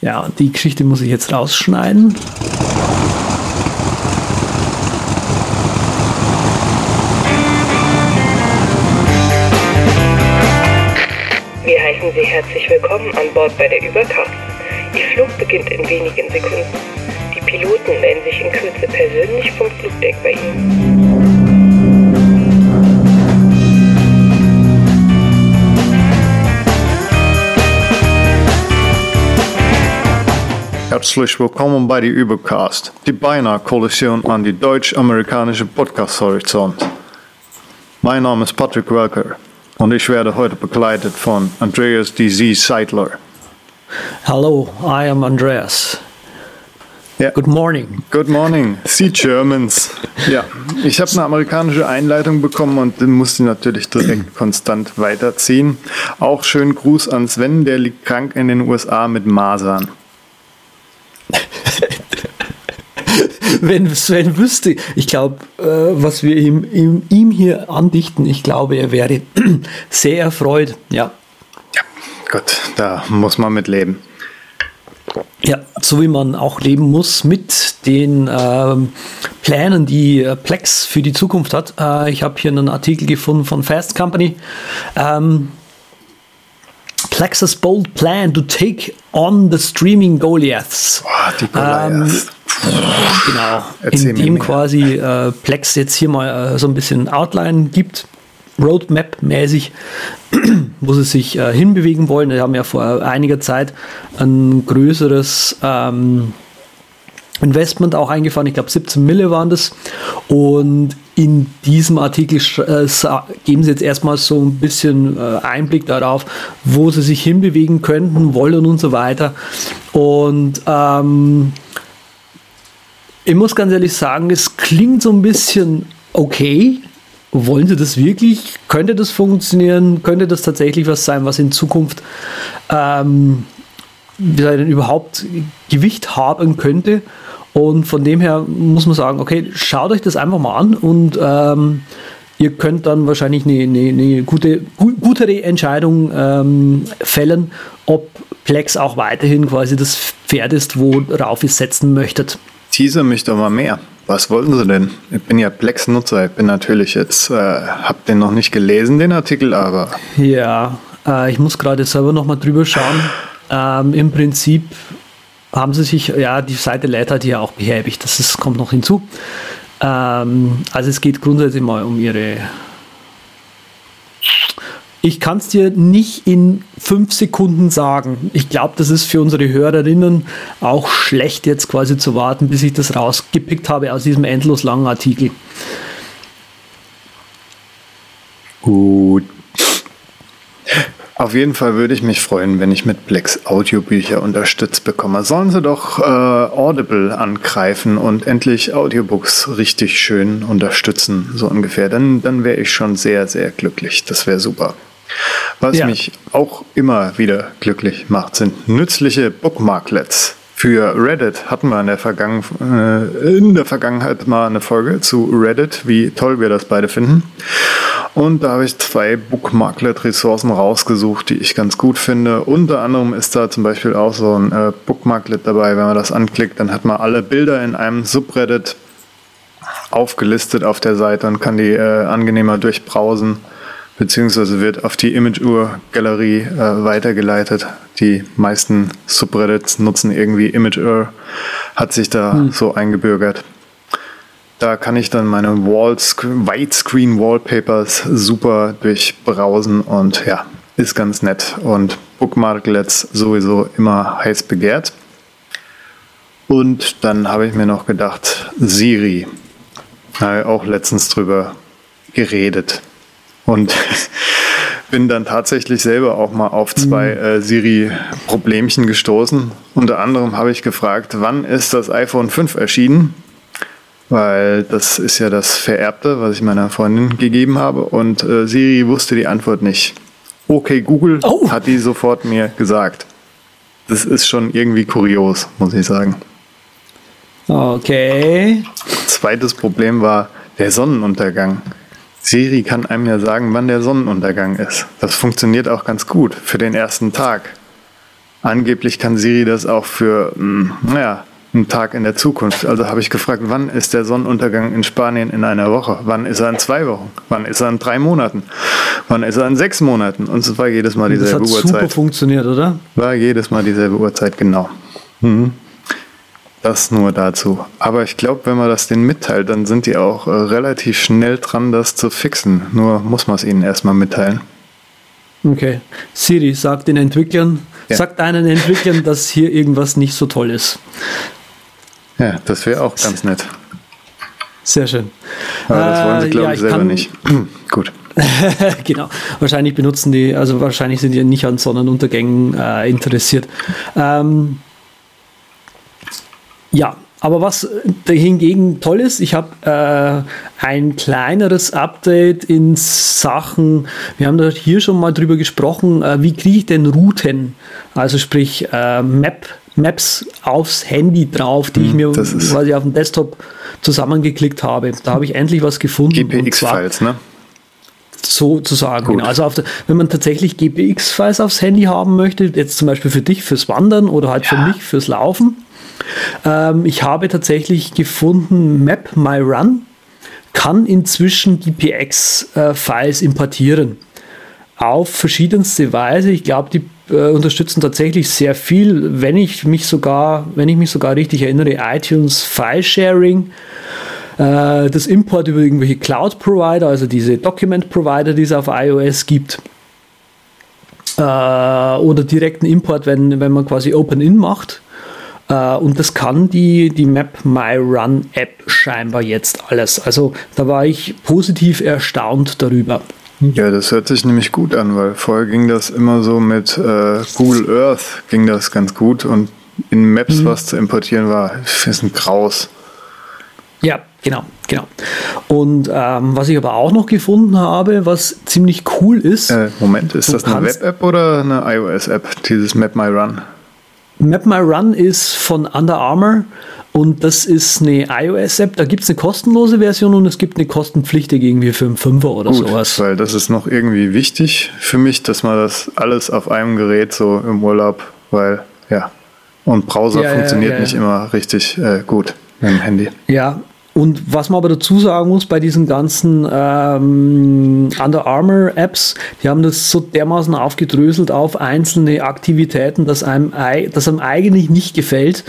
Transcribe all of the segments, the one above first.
Ja, die Geschichte muss ich jetzt rausschneiden. Wir heißen Sie herzlich willkommen an Bord bei der Überkraft. Ihr Flug beginnt in wenigen Sekunden. Die Piloten melden sich in Kürze persönlich vom Flugdeck bei Ihnen. Herzlich willkommen bei die Übercast, die beinahe Kollision an die deutsch-amerikanische Podcast-Horizont. Mein Name ist Patrick Welker und ich werde heute begleitet von Andreas D.Z. Seidler. Hallo, I am Andreas. Ja. Good morning. Good morning, Sie Germans. Ja, ich habe eine amerikanische Einleitung bekommen und musste ich natürlich direkt konstant weiterziehen. Auch schönen Gruß an Sven, der liegt krank in den USA mit Masern. Wenn Sven wüsste, ich glaube, äh, was wir ihm, ihm, ihm hier andichten, ich glaube, er wäre sehr erfreut. Ja. Ja, gut, da muss man mit leben. Ja, so wie man auch leben muss mit den ähm, Plänen, die äh, Plex für die Zukunft hat. Äh, ich habe hier einen Artikel gefunden von Fast Company. Ähm, Plex's bold plan to take on the streaming Goliaths. Boah, die Goliaths. Genau. Erzähl in mir dem mehr. quasi äh, Plex jetzt hier mal äh, so ein bisschen Outline gibt, Roadmap-mäßig, wo sie sich äh, hinbewegen wollen. Wir haben ja vor einiger Zeit ein größeres ähm, Investment auch eingefahren. Ich glaube 17 Mille waren das. Und in diesem Artikel äh, geben sie jetzt erstmal so ein bisschen äh, Einblick darauf, wo sie sich hinbewegen könnten, wollen und so weiter. Und ähm, ich muss ganz ehrlich sagen, es klingt so ein bisschen okay. Wollen Sie das wirklich? Könnte das funktionieren? Könnte das tatsächlich was sein, was in Zukunft ähm, wie denn überhaupt Gewicht haben könnte? Und von dem her muss man sagen, okay, schaut euch das einfach mal an und ähm, ihr könnt dann wahrscheinlich eine, eine, eine gute, gu gutere Entscheidung ähm, fällen, ob Plex auch weiterhin quasi das Pferd ist, worauf ihr setzen möchtet. Teaser mich doch mal mehr. Was wollten Sie denn? Ich bin ja Plex-Nutzer. Ich bin natürlich jetzt, äh, hab den noch nicht gelesen, den Artikel, aber Ja, äh, ich muss gerade selber noch mal drüber schauen. Ähm, Im Prinzip haben sie sich, ja, die Seite halt hier auch behäbig, das ist, kommt noch hinzu. Ähm, also es geht grundsätzlich mal um ihre. Ich kann es dir nicht in fünf Sekunden sagen. Ich glaube, das ist für unsere Hörerinnen auch schlecht, jetzt quasi zu warten, bis ich das rausgepickt habe aus diesem endlos langen Artikel. gut. Auf jeden Fall würde ich mich freuen, wenn ich mit Plex Audiobücher unterstützt bekomme. Sollen Sie doch äh, Audible angreifen und endlich Audiobooks richtig schön unterstützen, so ungefähr. Dann, dann wäre ich schon sehr, sehr glücklich. Das wäre super. Was Ja. mich auch immer wieder glücklich macht, sind nützliche Bookmarklets. Für Reddit hatten wir in der, Vergangen äh, in der Vergangenheit mal eine Folge zu Reddit, wie toll wir das beide finden. Und da habe ich zwei Bookmarklet-Ressourcen rausgesucht, die ich ganz gut finde. Unter anderem ist da zum Beispiel auch so ein äh, Bookmarklet dabei. Wenn man das anklickt, dann hat man alle Bilder in einem Subreddit aufgelistet auf der Seite und kann die äh, angenehmer durchbrausen, beziehungsweise wird auf die Imageur-Galerie äh, weitergeleitet. Die meisten Subreddits nutzen irgendwie Imageur, hat sich da so eingebürgert. Da kann ich dann meine Wallsc- Widescreen Wallpapers super durchbrausen und ja, ist ganz nett. Und Bookmarklets sowieso immer heiß begehrt. Und dann habe ich mir noch gedacht, Siri. Da habe ich auch letztens drüber geredet. Und bin dann tatsächlich selber auch mal auf zwei äh, Siri-Problemchen gestoßen. Unter anderem habe ich gefragt, wann ist das iPhone 5 erschienen? Weil das ist ja das Vererbte, was ich meiner Freundin gegeben habe. Und äh, Siri wusste die Antwort nicht. Okay, Google Oh. hat die sofort mir gesagt. Das ist schon irgendwie kurios, muss ich sagen. Okay. Zweites Problem war der Sonnenuntergang. Siri kann einem ja sagen, wann der Sonnenuntergang ist. Das funktioniert auch ganz gut für den ersten Tag. angeblich kann Siri das auch für, mh, naja, einen Tag in der Zukunft. Also habe ich gefragt, wann ist der Sonnenuntergang in Spanien in einer Woche? Wann ist er in zwei Wochen? Wann ist er in drei Monaten? Wann ist er in sechs Monaten? Und es war jedes Mal dieselbe das hat Uhrzeit. super funktioniert, oder? War jedes Mal dieselbe Uhrzeit, genau. Mhm. Das nur dazu. Aber ich glaube, wenn man das denen mitteilt, dann sind die auch äh, relativ schnell dran, das zu fixen. Nur muss man es ihnen erstmal mitteilen. Okay. Siri sagt den Entwicklern, Ja. sagt einen Entwicklern, dass hier irgendwas nicht so toll ist. Ja, das wäre auch ganz nett. Sehr schön. Aber das wollen sie, Äh, glaube ja, ich, selber nicht. Gut. genau. Wahrscheinlich benutzen die, also wahrscheinlich sind die nicht an Sonnenuntergängen äh, interessiert. Ähm, ja, aber was hingegen toll ist, ich habe äh, ein kleineres Update in Sachen, wir haben da hier schon mal drüber gesprochen, äh, wie kriege ich denn Routen, also sprich äh, Map, Maps aufs Handy drauf, die ich mir Hm, das ist- quasi auf dem Desktop zusammengeklickt habe. Da habe ich endlich was gefunden. GPX-Files, ne? sozusagen. Genau. Also auf der, wenn man tatsächlich GPX-Files aufs Handy haben möchte, jetzt zum Beispiel für dich fürs Wandern oder halt für mich fürs Laufen, ähm, ich habe tatsächlich gefunden, Map My Run kann inzwischen GPX-Files importieren. Auf verschiedenste Weise. Ich glaube, die äh, unterstützen tatsächlich sehr viel, wenn ich mich sogar, wenn ich mich sogar richtig erinnere, iTunes File Sharing äh, das Import über irgendwelche Cloud-Provider, also diese Document-Provider, die es auf iOS gibt. Äh, oder direkten Import, wenn, wenn man quasi Open-In macht. Äh, und das kann die, die Map My Run App scheinbar jetzt alles. Also da war ich positiv erstaunt darüber. Ja, das hört sich nämlich gut an, weil vorher ging das immer so mit äh, Google Earth ging das ganz gut und in Mhm. Maps was zu importieren war, ist ein Graus. Ja, genau, genau. Und ähm, was ich aber auch noch gefunden habe, was ziemlich cool ist, Äh, Moment, ist das eine Web-App oder eine iOS-App, dieses Map My Run? Map My Run ist von Under Armour und das ist eine iOS-App. Da gibt es eine kostenlose Version und es gibt eine kostenpflichtige irgendwie für einen Fünfer oder Gut, sowas. weil das ist noch irgendwie wichtig für mich, dass man das alles auf einem Gerät so im Urlaub, weil ja, und Browser Ja, funktioniert ja, nicht ja. immer richtig äh, gut mit dem Handy. Ja, und was man aber dazu sagen muss bei diesen ganzen ähm, Under Armour Apps, die haben das so dermaßen aufgedröselt auf einzelne Aktivitäten, dass einem, ei- das einem eigentlich nicht gefällt.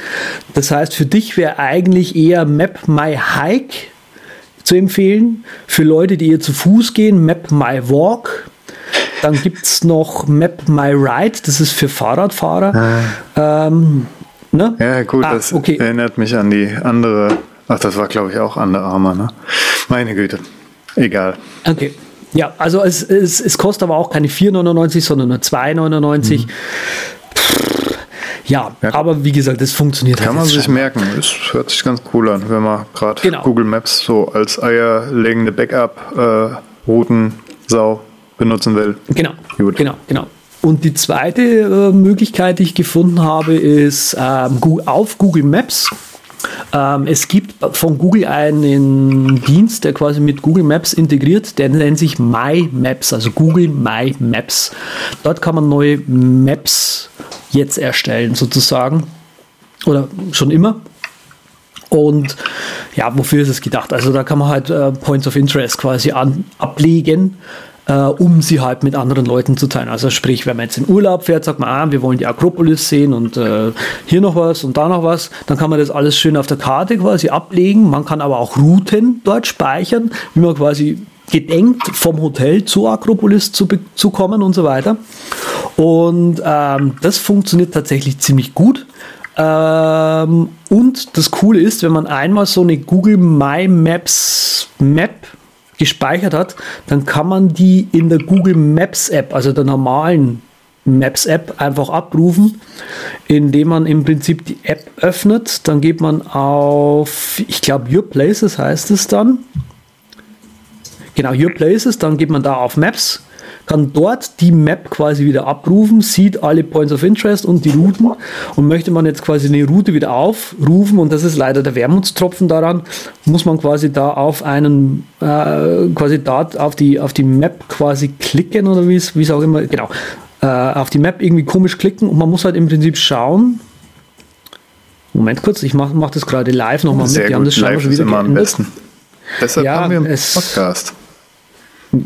Das heißt, für dich wäre eigentlich eher Map My Hike zu empfehlen. Für Leute, die eher zu Fuß gehen, Map My Walk. Dann gibt es noch Map My Ride, das ist für Fahrradfahrer. Ähm, ne? Ja, gut, Ah, das okay. erinnert mich an die andere. Ach, das war, glaube ich, auch Under Armour, ne? Meine Güte. Egal. Okay. Ja, also es, es, es kostet aber auch keine 4,99, sondern nur 2,99. Pff, Ja, Mhm. Ja. aber wie gesagt, es funktioniert Kann halt man sich scheinbar. merken. Es hört sich ganz cool an, wenn man gerade Genau. Google Maps so als eierlegende Backup-Routensau benutzen will. Genau, Gut. genau, genau. Und die zweite äh, Möglichkeit, die ich gefunden habe, ist ähm, auf Google Maps. Ähm, es gibt von Google einen Dienst, der quasi mit Google Maps integriert, der nennt sich My Maps, also Google My Maps. Dort kann man neue Maps jetzt erstellen, sozusagen. Oder schon immer. Und ja, wofür ist es gedacht? Also da kann man halt äh, Points of Interest quasi an, ablegen, äh, um sie halt mit anderen Leuten zu teilen. Also sprich, wenn man jetzt in Urlaub fährt, sagt man, ah, wir wollen die Akropolis sehen und äh, hier noch was und da noch was, dann kann man das alles schön auf der Karte quasi ablegen. Man kann aber auch Routen dort speichern, wie man quasi gedenkt, vom Hotel zur Akropolis zu, zu kommen und so weiter. Und ähm, das funktioniert tatsächlich ziemlich gut. Ähm, und das Coole ist, wenn man einmal so eine Google My Maps Map gespeichert hat, dann kann man die in der Google Maps App, also der normalen Maps App, einfach abrufen, indem man im Prinzip die App öffnet. Dann geht man auf, ich glaube, Your Places heißt es dann. Genau, Your Places, dann geht man da auf Maps, kann dort die Map quasi wieder abrufen, sieht alle Points of Interest und die Routen und möchte man jetzt quasi eine Route wieder aufrufen und das ist leider der Wermutstropfen daran, muss man quasi da auf einen, äh, quasi dort auf die, auf die Map quasi klicken oder wie es wie es auch immer, genau. äh, auf die Map irgendwie komisch klicken und man muss halt im Prinzip schauen. Moment kurz, ich mache mach das gerade live nochmal mit. Die haben das live schon wieder immer am besten. Deshalb ja, haben wir einen Podcast.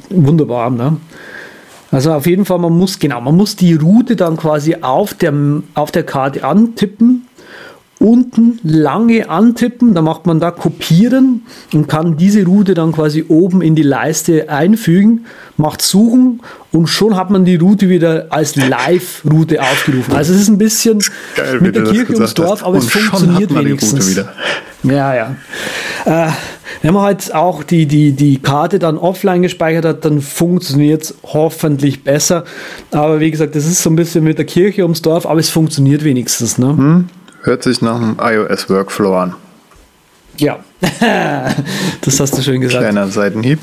Wunderbar, ne? Also auf jeden Fall, man muss, genau, man muss die Route dann quasi auf der, auf der Karte antippen unten lange antippen, dann macht man da kopieren und kann diese Route dann quasi oben in die Leiste einfügen, macht suchen und schon hat man die Route wieder als Live-Route aufgerufen. Also es ist ein bisschen Geil, mit der Kirche ums Dorf, aber es funktioniert wenigstens. Ja, ja. Äh, wenn man halt auch die, die, die Karte dann offline gespeichert hat, dann funktioniert es hoffentlich besser. Aber wie gesagt, das ist so ein bisschen mit der Kirche ums Dorf, aber es funktioniert wenigstens. Ne? Hm. Hört sich nach einem iOS-Workflow an. Ja, das hast du schön gesagt. Kleiner Seitenhieb.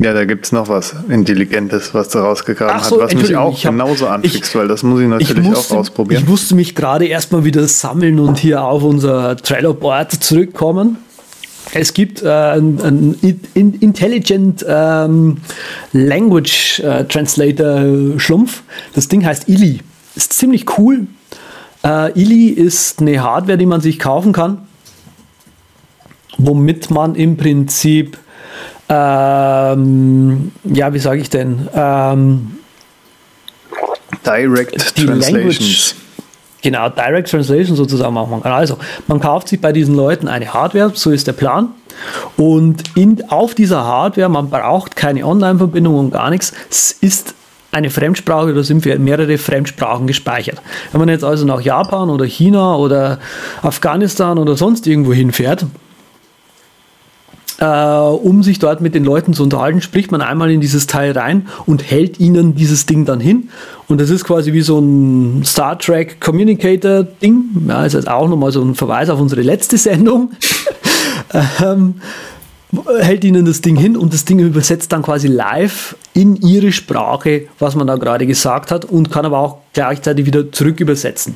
Ja, da gibt es noch was Intelligentes, was du rausgegraben so, hast, was mich auch hab, genauso anfixt, weil das muss ich natürlich ich musste, auch ausprobieren. Ich musste mich gerade erstmal wieder sammeln und hier auf unser Trello-Board zurückkommen. Es gibt äh, ein, ein Intelligent ähm, Language äh, Translator Schlumpf. Das Ding heißt Ili. Ist ziemlich cool. Äh, Ili ist eine Hardware, die man sich kaufen kann, womit man im Prinzip, ähm, ja, wie sage ich denn, ähm, Direct Translations. Language, genau, Direct Translation sozusagen machen kann. Also, man kauft sich bei diesen Leuten eine Hardware, so ist der Plan. Und in, auf dieser Hardware, man braucht keine Online-Verbindung und gar nichts, es ist eine Fremdsprache oder sind mehrere Fremdsprachen gespeichert. Wenn man jetzt also nach Japan oder China oder Afghanistan oder sonst irgendwo hinfährt, äh, um sich dort mit den Leuten zu unterhalten, spricht man einmal in dieses Teil rein und hält ihnen dieses Ding dann hin. Und das ist quasi wie so ein Star Trek Communicator Ding. Ja, ist jetzt auch nochmal so ein Verweis auf unsere letzte Sendung. ähm, hält ihnen das Ding hin und das Ding übersetzt dann quasi live in ihre Sprache, was man da gerade gesagt hat und kann aber auch gleichzeitig wieder zurück übersetzen.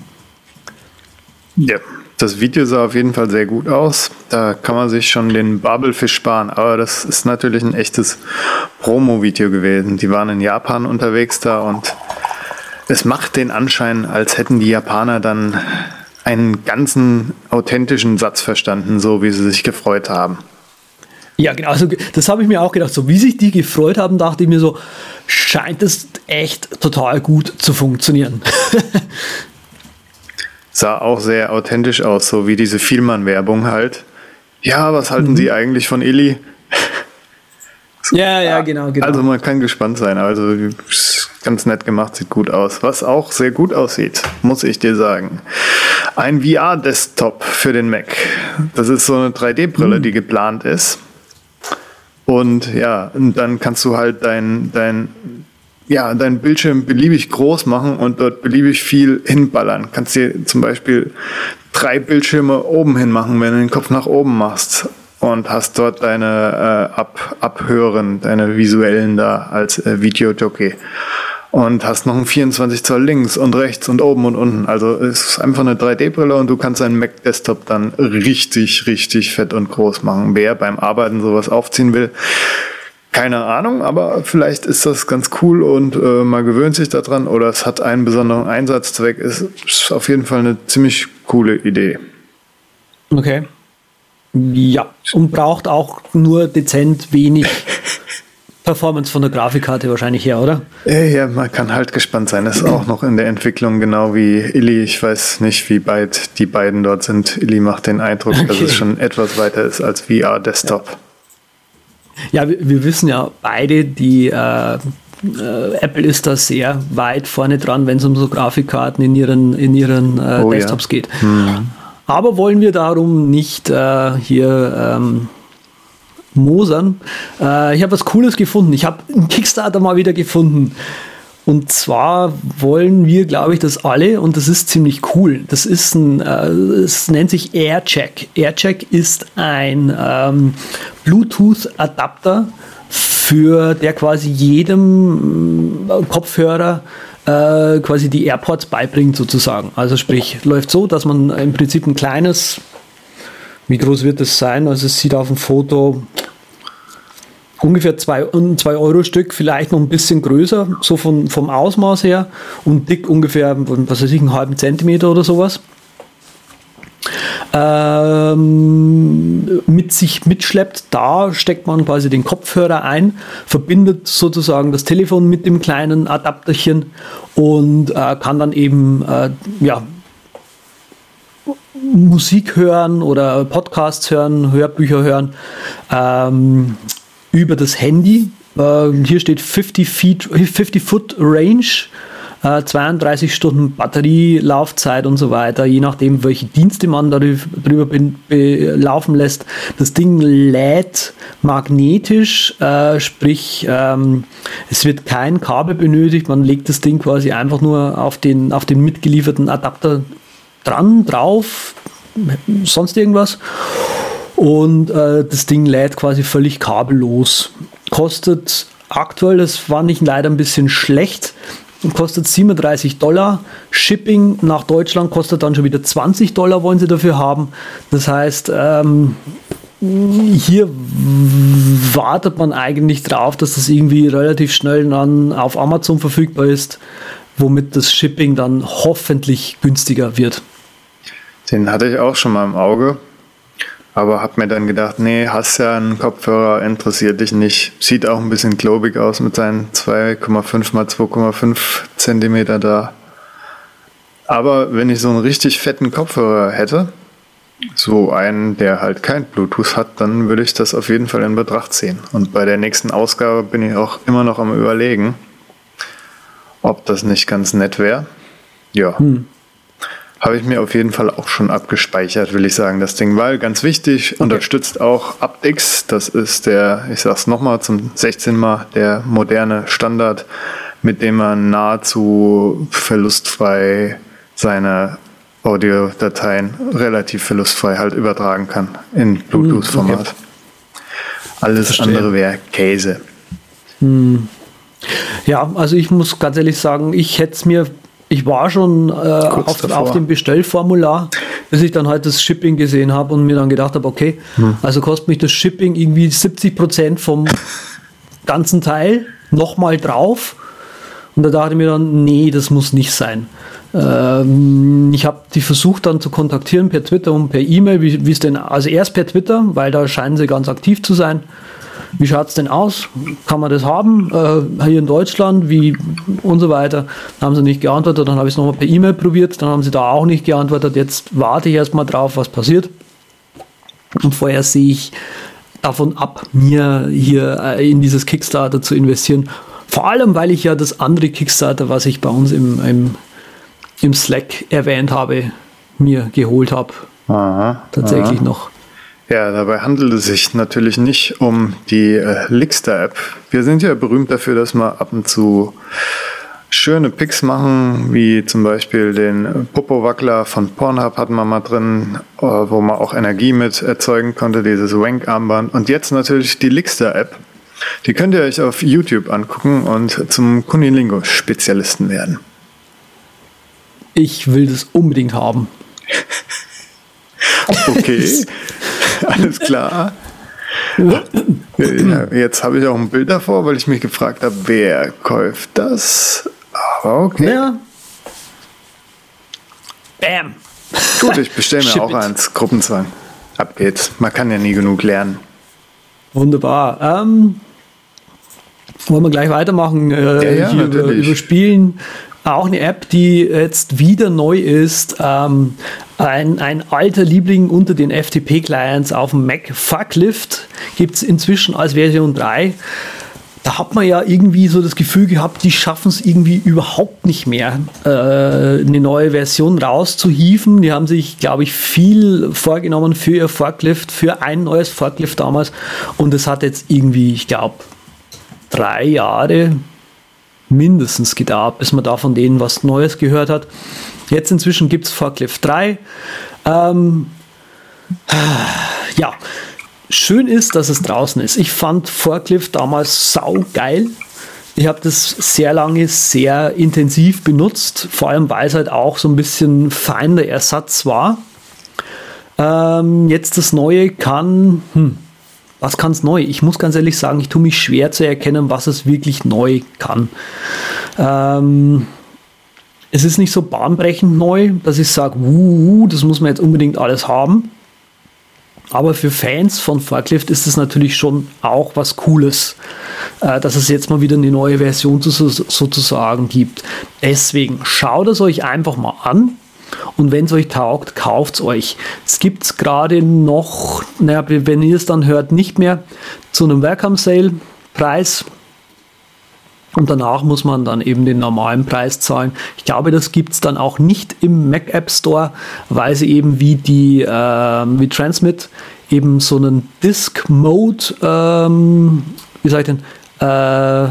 Ja, das Video sah auf jeden Fall sehr gut aus. Da kann man sich schon den Babelfisch sparen. Aber das ist natürlich ein echtes Promo-Video gewesen. Die waren in Japan unterwegs da und es macht den Anschein, als hätten die Japaner dann einen ganzen authentischen Satz verstanden, so wie sie sich gefreut haben. Ja, genau. Also das habe ich mir auch gedacht. So wie sich die gefreut haben, dachte ich mir so, scheint es echt total gut zu funktionieren. Sah auch sehr authentisch aus, so wie diese Vielmann-Werbung halt. Ja, was halten mhm. Sie eigentlich von Illy? so, ja, ja, genau, genau. Also man kann gespannt sein. Also ganz nett gemacht, sieht gut aus. Was auch sehr gut aussieht, muss ich dir sagen. Ein VR-Desktop für den Mac. Das ist so eine 3D-Brille, mhm. die geplant ist. Und ja, und dann kannst du halt dein, dein, ja, dein Bildschirm beliebig groß machen und dort beliebig viel hinballern. Kannst dir zum Beispiel drei Bildschirme oben hin machen, wenn du den Kopf nach oben machst und hast dort deine äh, Ab Abhören, deine visuellen da als äh, Videojockey und hast noch einen 24 Zoll links und rechts und oben und unten. Also es ist einfach eine 3D-Brille und du kannst deinen Mac Desktop dann richtig, richtig fett und groß machen. Wer beim Arbeiten sowas aufziehen will, keine Ahnung, aber vielleicht ist das ganz cool und äh, man gewöhnt sich daran oder es hat einen besonderen Einsatzzweck. Es ist auf jeden Fall eine ziemlich coole Idee. Okay. Ja, und braucht auch nur dezent wenig Performance von der Grafikkarte wahrscheinlich her, oder? Ja, man kann halt gespannt sein. Das ist auch noch in der Entwicklung, genau wie Illy. Ich weiß nicht, wie weit die beiden dort sind. Illy macht den Eindruck, okay. dass es schon etwas weiter ist als VR-Desktop. Ja, wir, wir, wissen ja beide, die äh, äh, Apple ist da sehr weit vorne dran, wenn es um so Grafikkarten in ihren, in ihren äh, oh, Desktops ja. geht. Hm. Aber wollen wir darum nicht äh, hier ähm, mosern. Äh, ich habe was Cooles gefunden. Ich habe einen Kickstarter mal wieder gefunden. Und zwar wollen wir, glaube ich, das alle, und das ist ziemlich cool. Das ist ein, äh, es nennt sich AirCheck. AirCheck ist ein ähm, Bluetooth-Adapter, für der quasi jedem äh, Kopfhörer äh, quasi die AirPods beibringt sozusagen. Also sprich, läuft so, dass man im Prinzip ein kleines wie groß wird es sein? Also es sieht auf dem Foto ungefähr zwei, zwei Euro Stück, vielleicht noch ein bisschen größer, so von, vom Ausmaß her und dick ungefähr, was weiß ich, einen halben Zentimeter oder sowas. Ähm, mit sich mitschleppt, da steckt man quasi den Kopfhörer ein, verbindet sozusagen das Telefon mit dem kleinen Adapterchen und äh, kann dann eben äh, ja, Musik hören oder Podcasts hören, Hörbücher hören ähm, über das Handy. Äh, hier steht 50, Feet, 50 Foot Range. 32 äh, Stunden Batterielaufzeit und so weiter, je nachdem, welche Dienste man darüber laufen lässt. Das Ding lädt magnetisch, äh, sprich, ähm, es wird kein Kabel benötigt, man legt das Ding quasi einfach nur auf den, auf den mitgelieferten Adapter dran, drauf, sonst irgendwas. Und äh, das Ding lädt quasi völlig kabellos. Kostet aktuell, das fand ich leider ein bisschen schlecht, kostet 37 Dollar. Shipping nach Deutschland kostet dann schon wieder 20 Dollar, wollen sie dafür haben. Das heißt, ähm, hier wartet man eigentlich drauf, dass das irgendwie relativ schnell dann auf Amazon verfügbar ist, womit das Shipping dann hoffentlich günstiger wird. Den hatte ich auch schon mal im Auge. Aber habe mir dann gedacht, nee, hast ja einen Kopfhörer, interessiert dich nicht. Sieht auch ein bisschen globig aus mit seinen 2,5 mal 2,5 Zentimeter da. Aber wenn ich so einen richtig fetten Kopfhörer hätte, so einen, der halt kein Bluetooth hat, dann würde ich das auf jeden Fall in Betracht ziehen. Und bei der nächsten Ausgabe bin ich auch immer noch am Überlegen, ob das nicht ganz nett wäre. Ja. Hm. Habe ich mir auf jeden Fall auch schon abgespeichert, will ich sagen, das Ding, weil ganz wichtig, okay. unterstützt auch aptX. Das ist der, ich sag's nochmal zum 16 Mal, der moderne Standard, mit dem man nahezu verlustfrei seine Audiodateien relativ verlustfrei halt übertragen kann in Bluetooth-Format. Okay. Alles Verstehe. andere wäre Käse. Hm. Ja, also ich muss ganz ehrlich sagen, ich hätte es mir ich war schon äh, auf, auf, dem Bestellformular, bis ich dann halt das Shipping gesehen habe und mir dann gedacht habe, okay, hm. also kostet mich das Shipping irgendwie 70 Prozent vom ganzen Teil nochmal drauf. Und da dachte ich mir dann, nee, das muss nicht sein. Ähm, ich habe die versucht dann zu kontaktieren per Twitter und per E-Mail, wie es denn, also erst per Twitter, weil da scheinen sie ganz aktiv zu sein wie schaut es denn aus? Kann man das haben äh, hier in Deutschland? Wie und so weiter. Dann haben sie nicht geantwortet, dann habe ich es nochmal per E-Mail probiert, dann haben sie da auch nicht geantwortet. Jetzt warte ich erstmal drauf, was passiert. Und vorher sehe ich davon ab, mir hier äh, in dieses Kickstarter zu investieren. Vor allem, weil ich ja das andere Kickstarter, was ich bei uns im, im, im Slack erwähnt habe, mir geholt habe. Tatsächlich aha. noch. Ja, dabei handelt es sich natürlich nicht um die äh, Lixter-App. Wir sind ja berühmt dafür, dass wir ab und zu schöne Picks machen, wie zum Beispiel den Popo-Wackler von Pornhub hatten wir mal drin, äh, wo man auch Energie mit erzeugen konnte, dieses Wank-Armband. Und jetzt natürlich die Lixter-App. Die könnt ihr euch auf YouTube angucken und zum Kunilingo-Spezialisten werden. Ich will das unbedingt haben. okay. Alles klar. Ja, jetzt habe ich auch ein Bild davor, weil ich mich gefragt habe, wer kauft das? Aber okay. Ja. Bam. Gut, ich bestelle mir auch eins. Gruppenzwang. Ab geht's. Man kann ja nie genug lernen. Wunderbar. Ähm, wollen wir gleich weitermachen? Äh, ja, ja, über, über Spielen. Auch eine App, die jetzt wieder neu ist. Ähm, ein, ein alter Liebling unter den FTP-Clients auf dem Mac, Fucklift, gibt es inzwischen als Version 3 da hat man ja irgendwie so das Gefühl gehabt, die schaffen es irgendwie überhaupt nicht mehr, äh, eine neue Version rauszuhieven. Die haben sich, glaube ich, viel vorgenommen für ihr Forklift, für ein neues Forklift damals. Und es hat jetzt irgendwie, ich glaube, drei Jahre mindestens gedauert, bis man da von denen was Neues gehört hat. Jetzt inzwischen gibt es Forklift 3. Ähm, ja, schön ist, dass es draußen ist. Ich fand Forklift damals sau geil. Ich habe das sehr lange, sehr intensiv benutzt, vor allem weil es halt auch so ein bisschen feiner Ersatz war. Ähm, jetzt das Neue kann, hm, was kann es neu? Ich muss ganz ehrlich sagen, ich tue mich schwer zu erkennen, was es wirklich neu kann. Ähm, es ist nicht so bahnbrechend neu, dass ich sage, das muss man jetzt unbedingt alles haben. Aber für Fans von Forklift ist es natürlich schon auch was Cooles, äh, dass es jetzt mal wieder eine neue Version zu, sozusagen gibt. Deswegen schaut es euch einfach mal an. Und wenn es euch taugt, kauft es euch. Es gibt es gerade noch, naja, wenn ihr es dann hört, nicht mehr zu einem Welcome Sale Preis. Und danach muss man dann eben den normalen Preis zahlen. Ich glaube, das gibt es dann auch nicht im Mac App Store, weil sie eben wie die äh, wie Transmit eben so einen Disk Mode, ähm, wie sage ich denn, äh,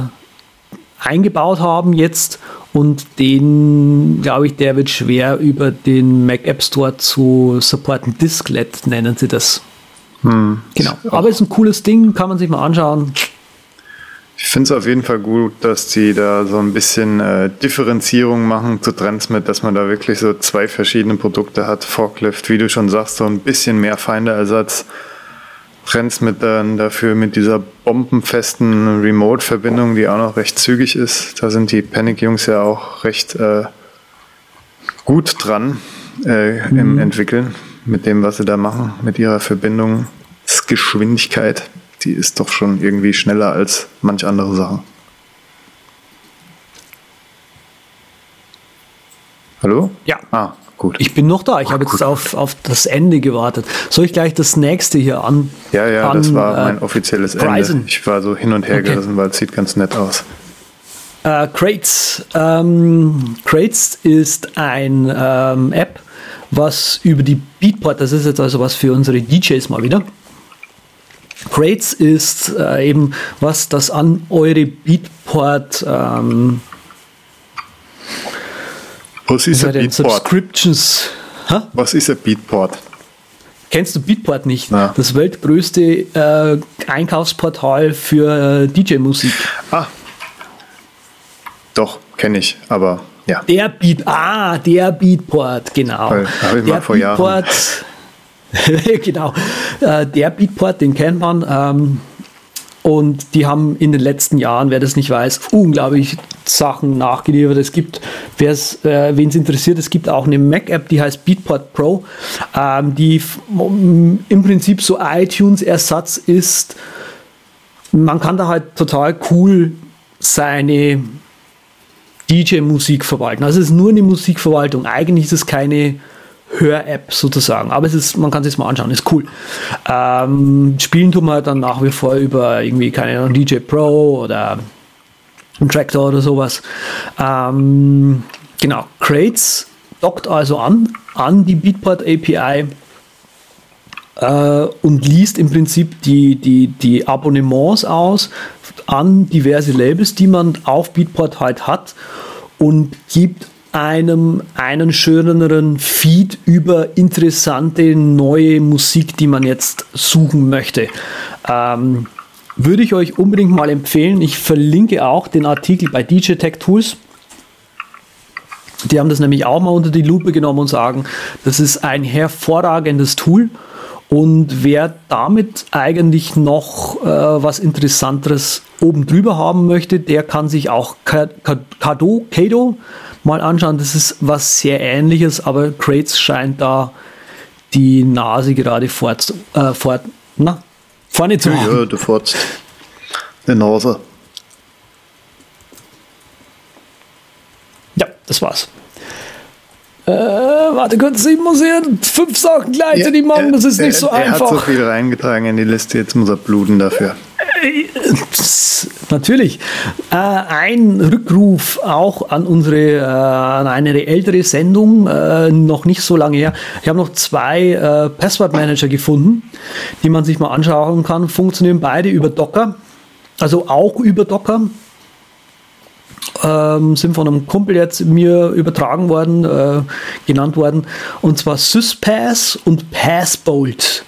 eingebaut haben jetzt und den, glaube ich, der wird schwer über den Mac App Store zu supporten. Disklet nennen sie das. Hm. Genau. Aber ist ein cooles Ding, kann man sich mal anschauen. Ich finde es auf jeden Fall gut, dass die da so ein bisschen äh, Differenzierung machen zu Transmit, dass man da wirklich so zwei verschiedene Produkte hat. Forklift, wie du schon sagst, so ein bisschen mehr Feinderersatz. Transmit dann dafür mit dieser bombenfesten Remote-Verbindung, die auch noch recht zügig ist. Da sind die Panic-Jungs ja auch recht äh, gut dran äh, mhm. im Entwickeln mit dem, was sie da machen, mit ihrer Verbindungsgeschwindigkeit die ist doch schon irgendwie schneller als manch andere Sachen. Hallo? Ja. Ah, gut. Ich bin noch da. Ich habe jetzt auf, auf das Ende gewartet. Soll ich gleich das nächste hier an? Ja, ja, an, das war mein äh, offizielles Horizon. Ende. Ich war so hin und her okay. gerissen, weil es sieht ganz nett aus. Äh, Crates. Ähm, Crates ist ein ähm, App, was über die Beatport, das ist jetzt also was für unsere DJs mal wieder, Crates ist äh, eben was, das an eure Beatport ähm, was ist ein Beatport? Subscriptions. Ha? Was ist ein Beatport? Kennst du Beatport nicht? Ja. Das weltgrößte äh, Einkaufsportal für äh, DJ-Musik. Ah. Doch, kenne ich, aber ja. Der Beat, ah, der Beatport, genau. Habe ich der mal vor Beatport, Jahren. genau. Äh, der Beatport, den kennt man. Ähm, und die haben in den letzten Jahren, wer das nicht weiß, unglaublich Sachen nachgeliefert. Es gibt, wer es, äh, wen es interessiert, es gibt auch eine Mac-App, die heißt Beatport Pro, ähm, die im Prinzip so iTunes-Ersatz ist. Man kann da halt total cool seine DJ-Musik verwalten. Also es ist nur eine Musikverwaltung. Eigentlich ist es keine Hör-App sozusagen. Aber es ist, man kann es sich mal anschauen, ist cool. Ähm, spielen tun wir dann nach wie vor über irgendwie, keine Ahnung, DJ Pro oder ein Tractor oder sowas. Ähm, genau, Crates dockt also an, an die Beatport API äh, und liest im Prinzip die, die, die Abonnements aus an diverse Labels, die man auf Beatport halt hat und gibt einem einen schöneren Feed über interessante neue Musik, die man jetzt suchen möchte. Ähm, würde ich euch unbedingt mal empfehlen. Ich verlinke auch den Artikel bei DJ Tech Tools. Die haben das nämlich auch mal unter die Lupe genommen und sagen, das ist ein hervorragendes Tool. Und wer damit eigentlich noch äh, was Interessanteres oben drüber haben möchte, der kann sich auch Kado, Kado mal anschauen. Das ist was sehr ähnliches, aber Crates scheint da die Nase gerade fort, äh, fort, na, vorne zu haben. Ja, du fortst die Nase. Ja, das war's. Äh, warte kurz, ich muss hier fünf Sachen gleichzeitig ja, machen, das ist nicht so er einfach. Er hat so viel reingetragen in die Liste, jetzt muss er bluten dafür. Natürlich. Äh, ein Rückruf auch an unsere, äh, an eine ältere Sendung, äh, noch nicht so lange her. Ich habe noch zwei äh, Passwortmanager gefunden, die man sich mal anschauen kann. Funktionieren beide über Docker, also auch über Docker ähm, sind von einem Kumpel jetzt mir übertragen worden, äh, genannt worden, und zwar SysPass und Passbolt.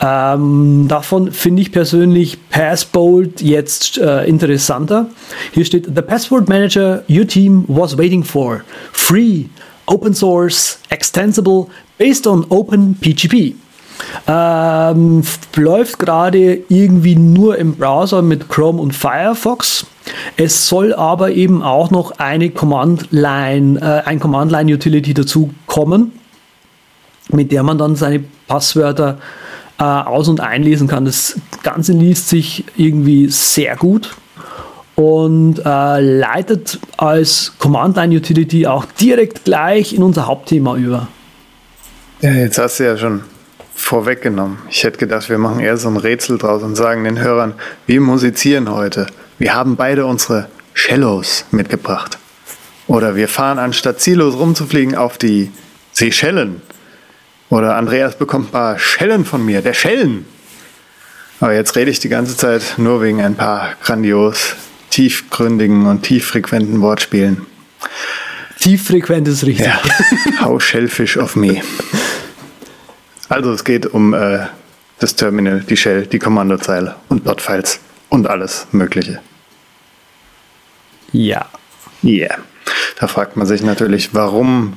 Ähm, davon finde ich persönlich Passbolt jetzt äh, interessanter. Hier steht: The Password Manager your team was waiting for. Free, open source, extensible, based on OpenPGP. Ähm, läuft gerade irgendwie nur im Browser mit Chrome und Firefox. Es soll aber eben auch noch eine Command Line, äh, ein Command Line Utility dazu kommen, mit der man dann seine Passwörter äh, aus- und einlesen kann. Das Ganze liest sich irgendwie sehr gut und äh, leitet als Command Line Utility auch direkt gleich in unser Hauptthema über. Ja, jetzt hast du ja schon vorweggenommen. Ich hätte gedacht, wir machen eher so ein Rätsel draus und sagen den Hörern, wir musizieren heute. Wir haben beide unsere Cellos mitgebracht. Oder wir fahren anstatt ziellos rumzufliegen auf die Seychellen. Oder Andreas bekommt ein paar Schellen von mir, der Schellen. Aber jetzt rede ich die ganze Zeit nur wegen ein paar grandios tiefgründigen und tieffrequenten Wortspielen. Tieffrequent ist richtig. Ja, how shellfish of me. Also es geht um äh, das Terminal, die Shell, die Kommandozeile und Dot-Files und alles Mögliche. Ja. Yeah. Da fragt man sich natürlich, warum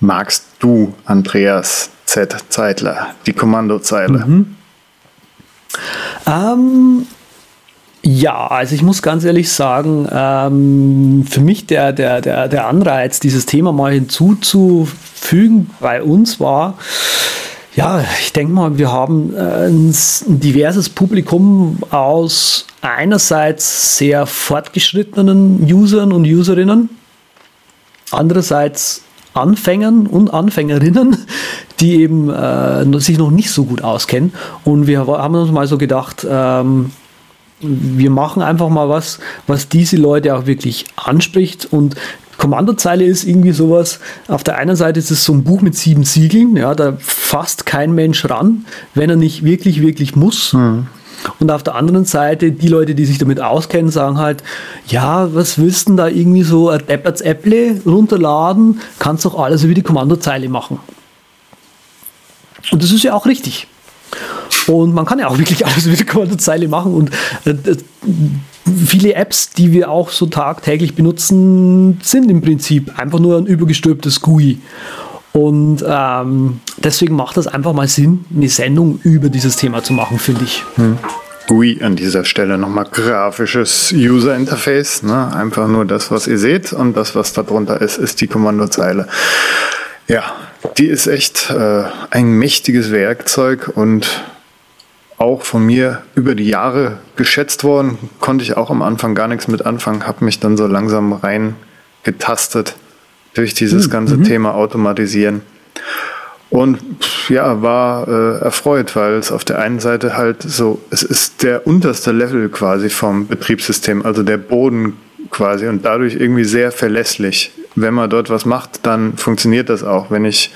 magst du, Andreas Z. Zeitler, die Kommandozeile? Mhm. Ähm, ja, also ich muss ganz ehrlich sagen, ähm, für mich der, der, der, der Anreiz, dieses Thema mal hinzuzufügen bei uns war, ja, ich denke mal, wir haben äh, ein, ein diverses Publikum aus einerseits sehr fortgeschrittenen Usern und Userinnen, andererseits Anfängern und Anfängerinnen, die eben äh, sich noch nicht so gut auskennen. Und wir haben uns mal so gedacht, ähm, wir machen einfach mal was, was diese Leute auch wirklich anspricht und Kommandozeile ist irgendwie sowas, auf der einen Seite ist es so ein Buch mit sieben Siegeln, ja, da fasst kein Mensch ran, wenn er nicht wirklich, wirklich muss. Mhm. Und auf der anderen Seite, die Leute, die sich damit auskennen, sagen halt, ja, was willst denn da irgendwie so Depperts Apple runterladen? Kannst doch alles über die Kommandozeile machen. Und das ist ja auch richtig. Und man kann ja auch wirklich alles mit der Kommandozeile machen und äh, viele Apps, die wir auch so tagtäglich benutzen, sind im Prinzip einfach nur ein übergestülptes GUI. Und ähm, deswegen macht das einfach mal Sinn, eine Sendung über dieses Thema zu machen, finde ich. Hm. GUI an dieser Stelle nochmal grafisches User Interface. Ne? Einfach nur das, was ihr seht und das, was darunter ist, ist die Kommandozeile. Ja, die ist echt äh, ein mächtiges Werkzeug und auch von mir über die Jahre geschätzt worden. Konnte ich auch am Anfang gar nichts mit anfangen, habe mich dann so langsam reingetastet durch dieses mhm. ganze mhm. Thema Automatisieren. Und ja, war äh, erfreut, weil es auf der einen Seite halt so, es ist der unterste Level quasi vom Betriebssystem, also der Boden quasi und dadurch irgendwie sehr verlässlich. Wenn man dort was macht, dann funktioniert das auch. Wenn ich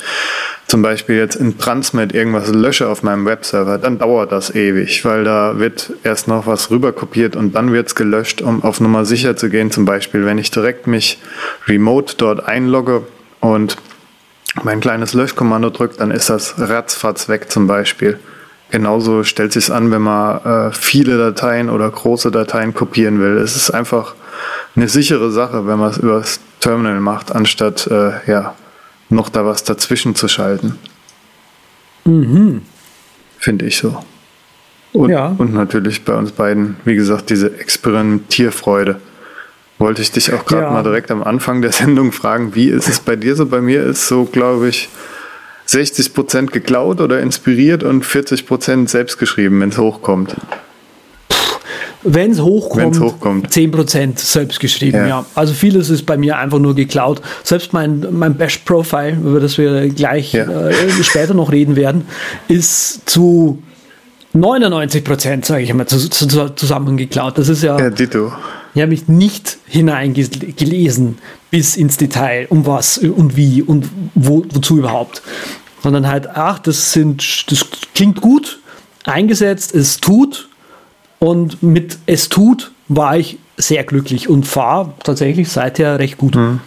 zum Beispiel jetzt in Transmet irgendwas lösche auf meinem Webserver, dann dauert das ewig, weil da wird erst noch was rüberkopiert und dann wird es gelöscht, um auf Nummer sicher zu gehen. Zum Beispiel, wenn ich direkt mich remote dort einlogge und mein kleines Löschkommando drückt, dann ist das ratzfatz weg zum Beispiel. Genauso stellt sich an, wenn man äh, viele Dateien oder große Dateien kopieren will. Es ist einfach eine sichere Sache, wenn man es übers Terminal macht, anstatt äh, ja, noch da was dazwischen zu schalten. Mhm. Finde ich so. Und, ja. und natürlich bei uns beiden, wie gesagt, diese Experimentierfreude. Wollte ich dich auch gerade ja. mal direkt am Anfang der Sendung fragen, wie ist es bei dir so? Bei mir ist so, glaube ich, 60 Prozent geklaut oder inspiriert und 40 Prozent selbst geschrieben, wenn es hochkommt. Wenn es hochkommt, hochkommt, 10% selbst geschrieben, ja. ja. Also vieles ist bei mir einfach nur geklaut. Selbst mein, mein Bash-Profile, über das wir gleich ja. äh, später noch reden werden, ist zu 99% sage ich einmal, zusammengeklaut. Das ist ja. Ja, Dito. Ich habe mich nicht hineingelesen bis ins Detail, um was und wie und wo, wozu überhaupt. Sondern halt, ach, das sind, das klingt gut, eingesetzt, es tut, und mit Es tut war ich sehr glücklich und fahre tatsächlich seither recht gut. Mhm.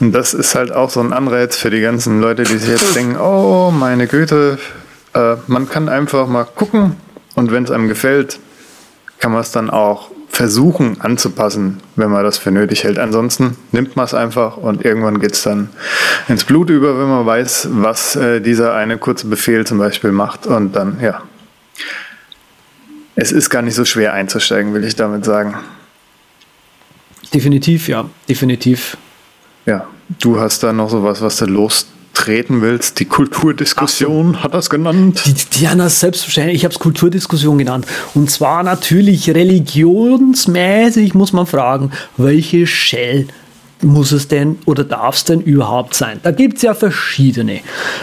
Und das ist halt auch so ein Anreiz für die ganzen Leute, die sich jetzt denken, oh meine Güte, äh, man kann einfach mal gucken und wenn es einem gefällt, kann man es dann auch versuchen anzupassen, wenn man das für nötig hält. Ansonsten nimmt man es einfach und irgendwann geht es dann ins Blut über, wenn man weiß, was äh, dieser eine kurze Befehl zum Beispiel macht. Und dann, ja. Es ist gar nicht so schwer einzusteigen, will ich damit sagen. Definitiv, ja, definitiv. Ja, du hast da noch sowas, was du lostreten willst. Die Kulturdiskussion so. hat das genannt. Die, Diana, selbstverständlich, ich habe es Kulturdiskussion genannt. Und zwar natürlich religionsmäßig muss man fragen, welche Shell muss es denn oder darf es denn überhaupt sein? Da gibt es ja verschiedene.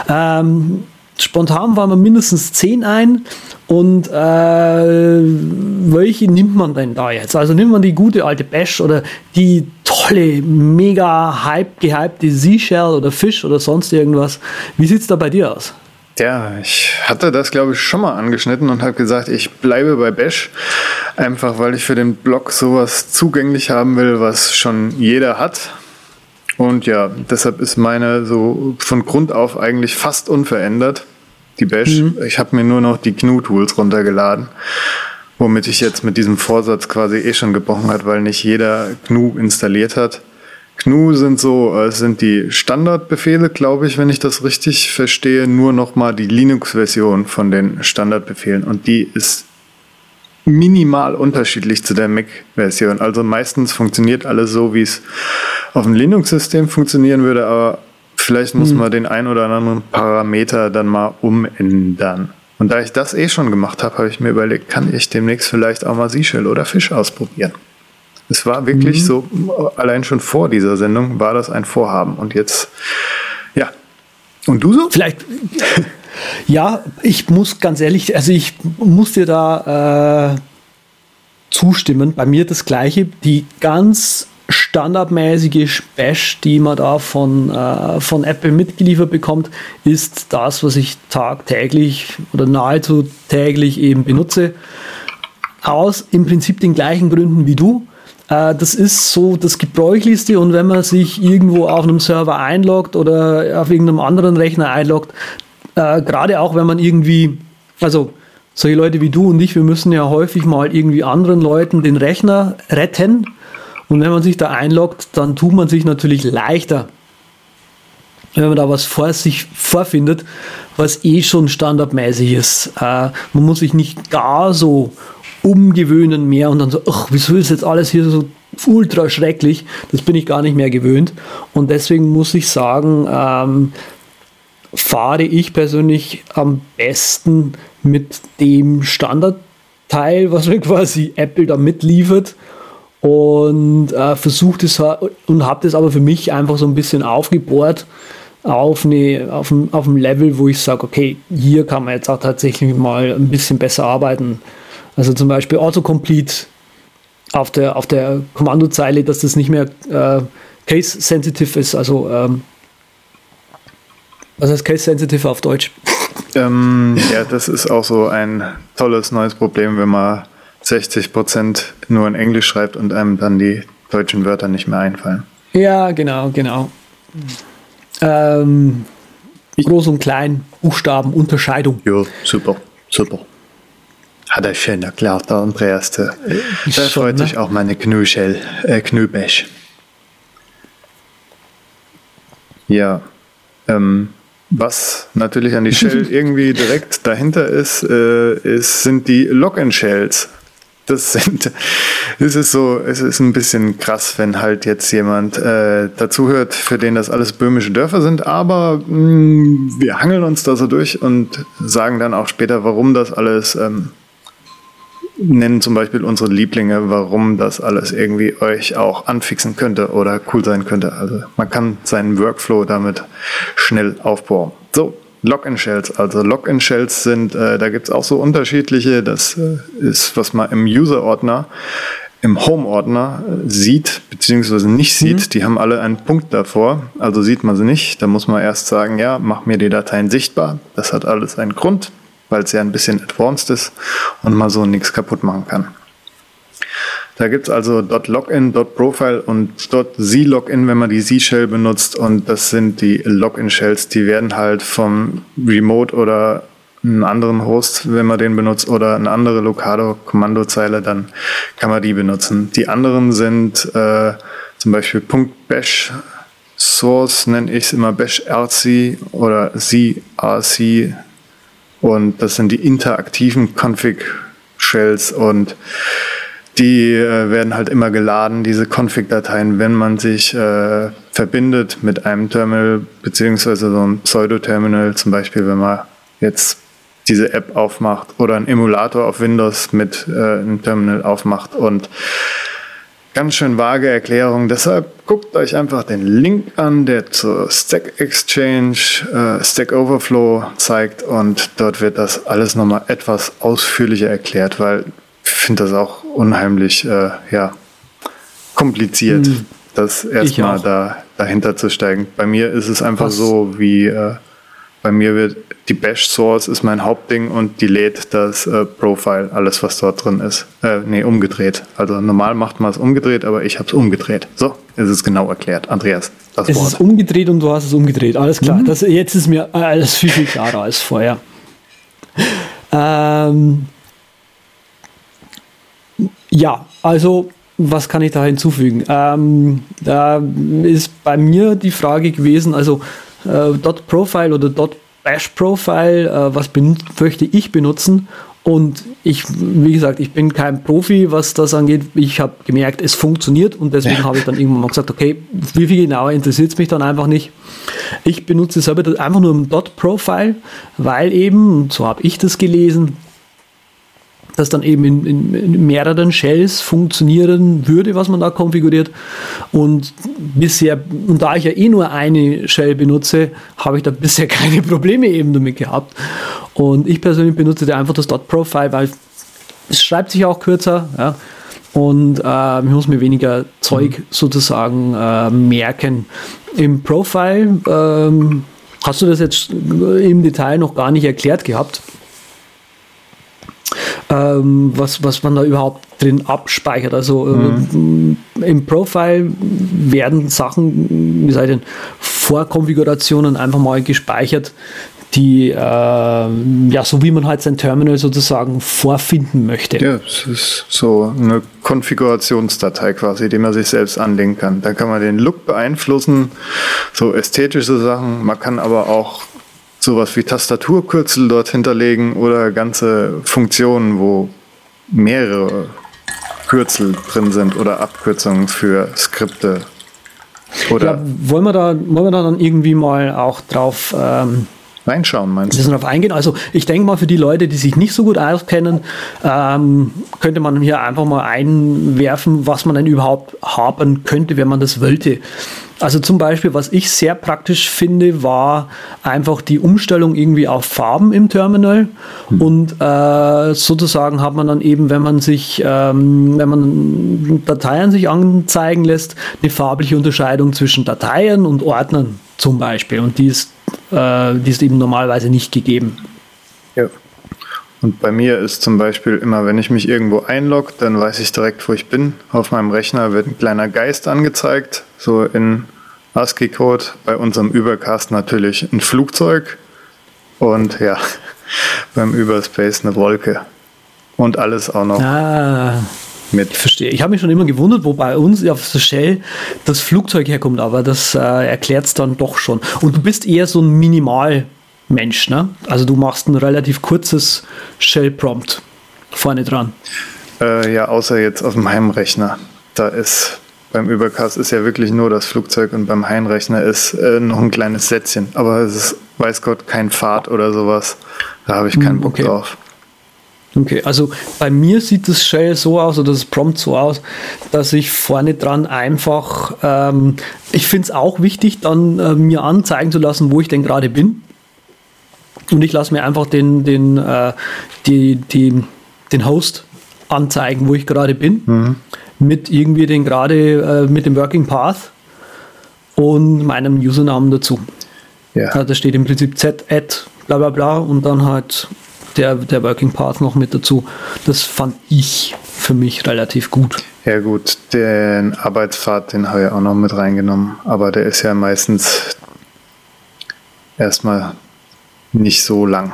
Ähm, spontan waren wir mindestens zehn ein. Und äh, welche nimmt man denn da jetzt? Also nimmt man die gute alte Bash oder die tolle, mega hype, gehypte Seashell oder Fisch oder sonst irgendwas? Wie sieht es da bei dir aus? Ja, ich hatte das, glaube ich, schon mal angeschnitten und habe gesagt, ich bleibe bei Bash. Einfach weil ich für den Blog sowas zugänglich haben will, was schon jeder hat. Und ja, deshalb ist meine so von Grund auf eigentlich fast unverändert die Bash. Mhm. Ich habe mir nur noch die GNU-Tools runtergeladen, womit ich jetzt mit diesem Vorsatz quasi eh schon gebrochen hat, weil nicht jeder GNU installiert hat. GNU sind so, äh, sind die Standardbefehle, glaube ich, wenn ich das richtig verstehe, nur nochmal die Linux-Version von den Standardbefehlen und die ist minimal unterschiedlich zu der Mac-Version. Also meistens funktioniert alles so, wie es auf dem Linux-System funktionieren würde, aber Vielleicht muss hm. man den ein oder anderen Parameter dann mal umändern. Und da ich das eh schon gemacht habe, habe ich mir überlegt, kann ich demnächst vielleicht auch mal Seashell oder Fisch ausprobieren. Es war wirklich mhm. so, allein schon vor dieser Sendung war das ein Vorhaben. Und jetzt, ja. Und du so? Vielleicht. Ja, ich muss ganz ehrlich, also ich muss dir da äh, zustimmen. Bei mir das Gleiche. Die ganz standardmäßige Bash, die man da von, äh, von Apple mitgeliefert bekommt, ist das, was ich tagtäglich oder nahezu täglich eben benutze. Aus im Prinzip den gleichen Gründen wie du. Äh, das ist so das Gebräuchlichste und wenn man sich irgendwo auf einem Server einloggt oder auf irgendeinem anderen Rechner einloggt, äh, gerade auch wenn man irgendwie, also solche Leute wie du und ich, wir müssen ja häufig mal irgendwie anderen Leuten den Rechner retten und wenn man sich da einloggt, dann tut man sich natürlich leichter, wenn man da was vor sich vorfindet, was eh schon standardmäßig ist. Äh, man muss sich nicht gar so umgewöhnen mehr und dann so, ach, wieso ist jetzt alles hier so ultra schrecklich? Das bin ich gar nicht mehr gewöhnt. Und deswegen muss ich sagen, ähm, fahre ich persönlich am besten mit dem Standardteil, was mir quasi Apple da mitliefert und äh, versucht es und habe das aber für mich einfach so ein bisschen aufgebohrt auf, eine, auf, ein, auf ein Level, wo ich sage, okay, hier kann man jetzt auch tatsächlich mal ein bisschen besser arbeiten. Also zum Beispiel Autocomplete auf der, auf der Kommandozeile, dass das nicht mehr äh, case-sensitive ist, also ähm, was heißt case-sensitive auf Deutsch? Ähm, ja, das ist auch so ein tolles neues Problem, wenn man 60 Prozent nur in Englisch schreibt und einem dann die deutschen Wörter nicht mehr einfallen. Ja, genau, genau. Ähm, groß und klein, Buchstaben, Unterscheidung. Ja, super, super. Hat er schön erklärt, der Andreas. Da, da freut ne? sich auch meine Knöschel, äh, Knöbesch. Ja, ähm, was natürlich an die Shell irgendwie direkt dahinter ist, äh, ist sind die Login-Shells das sind, es ist so, es ist ein bisschen krass, wenn halt jetzt jemand äh, dazuhört, für den das alles böhmische Dörfer sind, aber mh, mm, wir hangeln uns da so durch und sagen dann auch später, warum das alles, ähm, nennen zum Beispiel unsere Lieblinge, warum das alles irgendwie euch auch anfixen könnte oder cool sein könnte. Also man kann seinen Workflow damit schnell aufbauen. So, Login-Shells. Also Login-Shells sind, äh, da gibt es auch so unterschiedliche. Das äh, ist, was man im User-Ordner, im Home-Ordner äh, sieht, beziehungsweise nicht mhm. sieht. Mhm. Die haben alle einen Punkt davor. Also sieht man sie nicht. Da muss man erst sagen, ja, mach mir die Dateien sichtbar. Das hat alles einen Grund, weil es ja ein bisschen advanced ist und man so nichts kaputt machen kann. Da gibt es also .login, .profile und .z-login, wenn man die Z-Shell benutzt. Und das sind die Login-Shells, die werden halt vom Remote oder einen anderen Host, wenn man den benutzt, oder eine andere Locado-Kommandozeile, dann kann man die benutzen. Die anderen sind äh, zum Beispiel .bash Source nenne ich es immer bash rc oder crc und das sind die interaktiven Config Shells und die äh, werden halt immer geladen, diese Config-Dateien, wenn man sich äh, verbindet mit einem Terminal, beziehungsweise so ein Pseudo-Terminal, zum Beispiel, wenn man jetzt diese App aufmacht oder ein Emulator auf Windows mit äh, einem Terminal aufmacht und ganz schön vage Erklärung. Deshalb guckt euch einfach den Link an, der zur Stack Exchange, äh, Stack Overflow zeigt und dort wird das alles nochmal etwas ausführlicher erklärt, weil ich finde das auch unheimlich äh, ja, kompliziert, hm. das erstmal da, dahinter zu steigen. Bei mir ist es einfach Was? so wie äh, bei mir wird die Bash Source ist mein Hauptding und die lädt das äh, Profile, alles was dort drin ist. Äh, nee, umgedreht. Also normal macht man es umgedreht, aber ich habe es umgedreht. So, ist es genau erklärt. Andreas, das es Wort. ist umgedreht und du hast es umgedreht. Alles klar. Mhm. Das, jetzt ist mir alles viel, viel klarer als vorher. Ähm, ja, also was kann ich da hinzufügen? Ähm, da ist bei mir die Frage gewesen, also äh, .profile oder .bash profile, äh, was möchte ich benutzen? Und ich, wie gesagt, ich bin kein Profi, was das angeht. Ich habe gemerkt, es funktioniert und deswegen ja. habe ich dann irgendwann mal gesagt, okay, wie viel genauer interessiert es mich dann einfach nicht. Ich benutze selber einfach nur im .profile, weil eben, so habe ich das gelesen, das dann eben in, in, in, mehreren Shells funktionieren würde, was man da konfiguriert. Und bisher, und da ich ja eh nur eine Shell benutze, habe ich da bisher keine Probleme eben damit gehabt. Und ich persönlich benutze da einfach das .profile, weil es schreibt sich auch kürzer, ja, und äh, ich muss mir weniger Zeug mhm. sozusagen äh, merken. Im Profile ähm, hast du das jetzt im Detail noch gar nicht erklärt gehabt ähm, was, was man da überhaupt drin abspeichert. Also mhm. äh, im Profile werden Sachen, wie sei denn, Vorkonfigurationen einfach mal gespeichert, die, äh, ja, so wie man halt sein Terminal sozusagen vorfinden möchte. Ja, es ist so eine Konfigurationsdatei quasi, die man sich selbst anlegen kann. Da kann man den Look beeinflussen, so ästhetische Sachen. Man kann aber auch sowas wie Tastaturkürzel dort hinterlegen oder ganze Funktionen, wo mehrere Kürzel drin sind oder Abkürzungen für Skripte. Oder ja, wollen, wir da, wollen wir da dann irgendwie mal auch drauf ähm, reinschauen, meinst du? darauf eingehen. Also ich denke mal, für die Leute, die sich nicht so gut auskennen, ähm, könnte man hier einfach mal einwerfen, was man denn überhaupt haben könnte, wenn man das wollte. Also zum Beispiel, was ich sehr praktisch finde, war einfach die Umstellung irgendwie auf Farben im Terminal. Mhm. Und äh, sozusagen hat man dann eben, wenn man sich, ähm, wenn man Dateien sich anzeigen lässt, eine farbliche Unterscheidung zwischen Dateien und Ordnern zum Beispiel. Und die ist, äh, die ist eben normalerweise nicht gegeben. Ja. Und bei mir ist zum Beispiel immer, wenn ich mich irgendwo einlogge, dann weiß ich direkt, wo ich bin. Auf meinem Rechner wird ein kleiner Geist angezeigt, so in ASCII-Code. Bei unserem Übercast natürlich ein Flugzeug und ja, beim Überspace eine Wolke. Und alles auch noch. Ah. Mit. Ich verstehe. Ich habe mich schon immer gewundert, wo bei uns auf der Shell das Flugzeug herkommt, aber das äh, erklärt es dann doch schon. Und du bist eher so ein Minimalmensch, ne? Also du machst ein relativ kurzes Shell-Prompt vorne dran. Äh, ja, außer jetzt auf meinem Rechner. Da ist beim Übercast ist ja wirklich nur das Flugzeug und beim Heimrechner ist äh, noch ein kleines Sätzchen. Aber es ist, weiß Gott, kein Pfad oder sowas. Da habe ich keinen hm, Bock okay. drauf. Okay, also bei mir sieht das Shell so aus oder das Prompt so aus, dass ich vorne dran einfach, ähm, ich finde es auch wichtig, dann äh, mir anzeigen zu lassen, wo ich denn gerade bin. Und ich lasse mir einfach den, den, äh, die, die, den Host anzeigen, wo ich gerade bin. Mhm. Mit irgendwie den gerade, äh, mit dem Working Path und meinem Usernamen dazu. Ja. Also da steht im Prinzip z bla bla bla und dann halt der, der Working Path noch mit dazu. Das fand ich für mich relativ gut. Ja gut, den Arbeitspfad, den habe ich auch noch mit reingenommen, aber der ist ja meistens erstmal nicht so lang.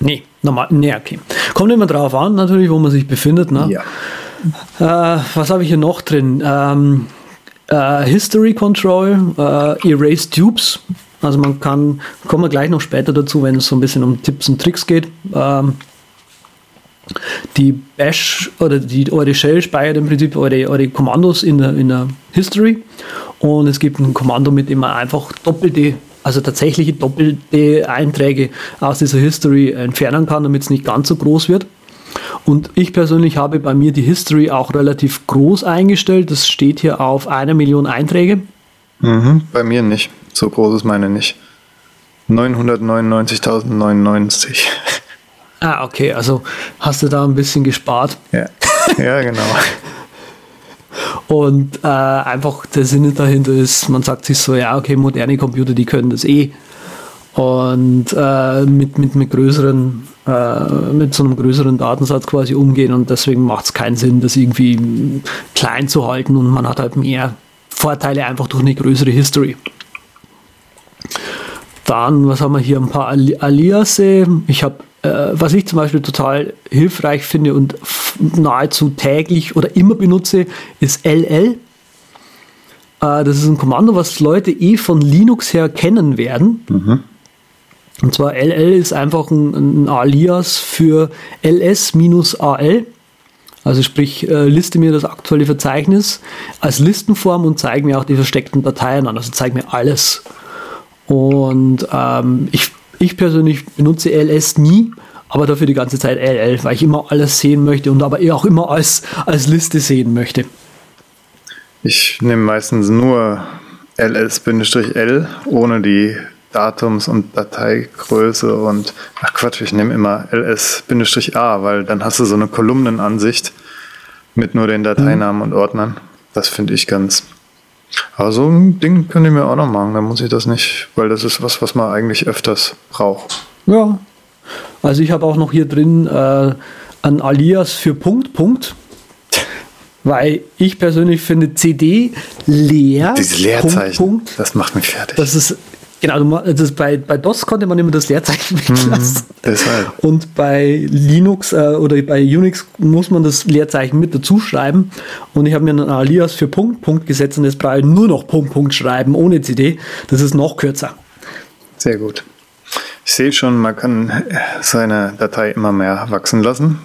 Nee, normal, nee, okay. Kommt immer drauf an, natürlich, wo man sich befindet. Ne? Ja. Äh, was habe ich hier noch drin? Ähm, äh, History Control, äh, Erase Tubes. Also man kann, kommen wir gleich noch später dazu, wenn es so ein bisschen um Tipps und Tricks geht. Ähm, die Bash oder die eure Shell speichert im Prinzip eure, eure Kommandos in der, in der History und es gibt ein Kommando, mit dem man einfach doppelte, also tatsächliche doppelte Einträge aus dieser History entfernen kann, damit es nicht ganz so groß wird. Und ich persönlich habe bei mir die History auch relativ groß eingestellt. Das steht hier auf einer Million Einträge. Mhm, bei mir nicht. So groß ist meine nicht. 999.099. Ah, okay, also hast du da ein bisschen gespart. Ja, ja genau. Und äh, einfach der Sinn dahinter ist, man sagt sich so, ja, okay, moderne Computer, die können das eh. Und äh, mit, mit, mit größeren, äh, mit so einem größeren Datensatz quasi umgehen und deswegen macht es keinen Sinn, das irgendwie klein zu halten und man hat halt mehr Vorteile einfach durch eine größere History. Dann, was haben wir hier? Ein paar Aliase. Ich habe äh, was ich zum Beispiel total hilfreich finde und nahezu täglich oder immer benutze, ist LL. Äh, das ist ein Kommando, was Leute eh von Linux her kennen werden. Mhm. Und zwar LL ist einfach ein, ein Alias für ls-al. Also sprich, äh, liste mir das aktuelle Verzeichnis als Listenform und zeige mir auch die versteckten Dateien an. Also zeige mir alles. Und ähm, ich ich persönlich benutze LS nie, aber dafür die ganze Zeit LL, weil ich immer alles sehen möchte und aber auch immer als, als Liste sehen möchte. Ich nehme meistens nur ls-l ohne die Datums- und Dateigröße und ach Quatsch, ich nehme immer ls-a, weil dann hast du so eine Kolumnenansicht mit nur den Dateinamen mhm. und Ordnern. Das finde ich ganz aber so ein Ding könnte ich mir auch noch machen, dann muss ich das nicht, weil das ist was, was man eigentlich öfters braucht. Ja, also ich habe auch noch hier drin äh, ein Alias für Punkt, Punkt. Weil ich persönlich finde CD leer. Diese Leerzeichen, Punkt, Punkt, das macht mich fertig. Das ist Genau, das bei, bei DOS konnte man immer das Leerzeichen weglassen. Mhm, deshalb. Und bei Linux äh, oder bei Unix muss man das Leerzeichen mit dazu schreiben. Und ich habe mir einen Alias für Punkt, Punkt gesetzt und jetzt brauche ich nur noch Punkt, Punkt schreiben ohne CD. Das ist noch kürzer. Sehr gut. Ich sehe schon, man kann seine Datei immer mehr wachsen lassen.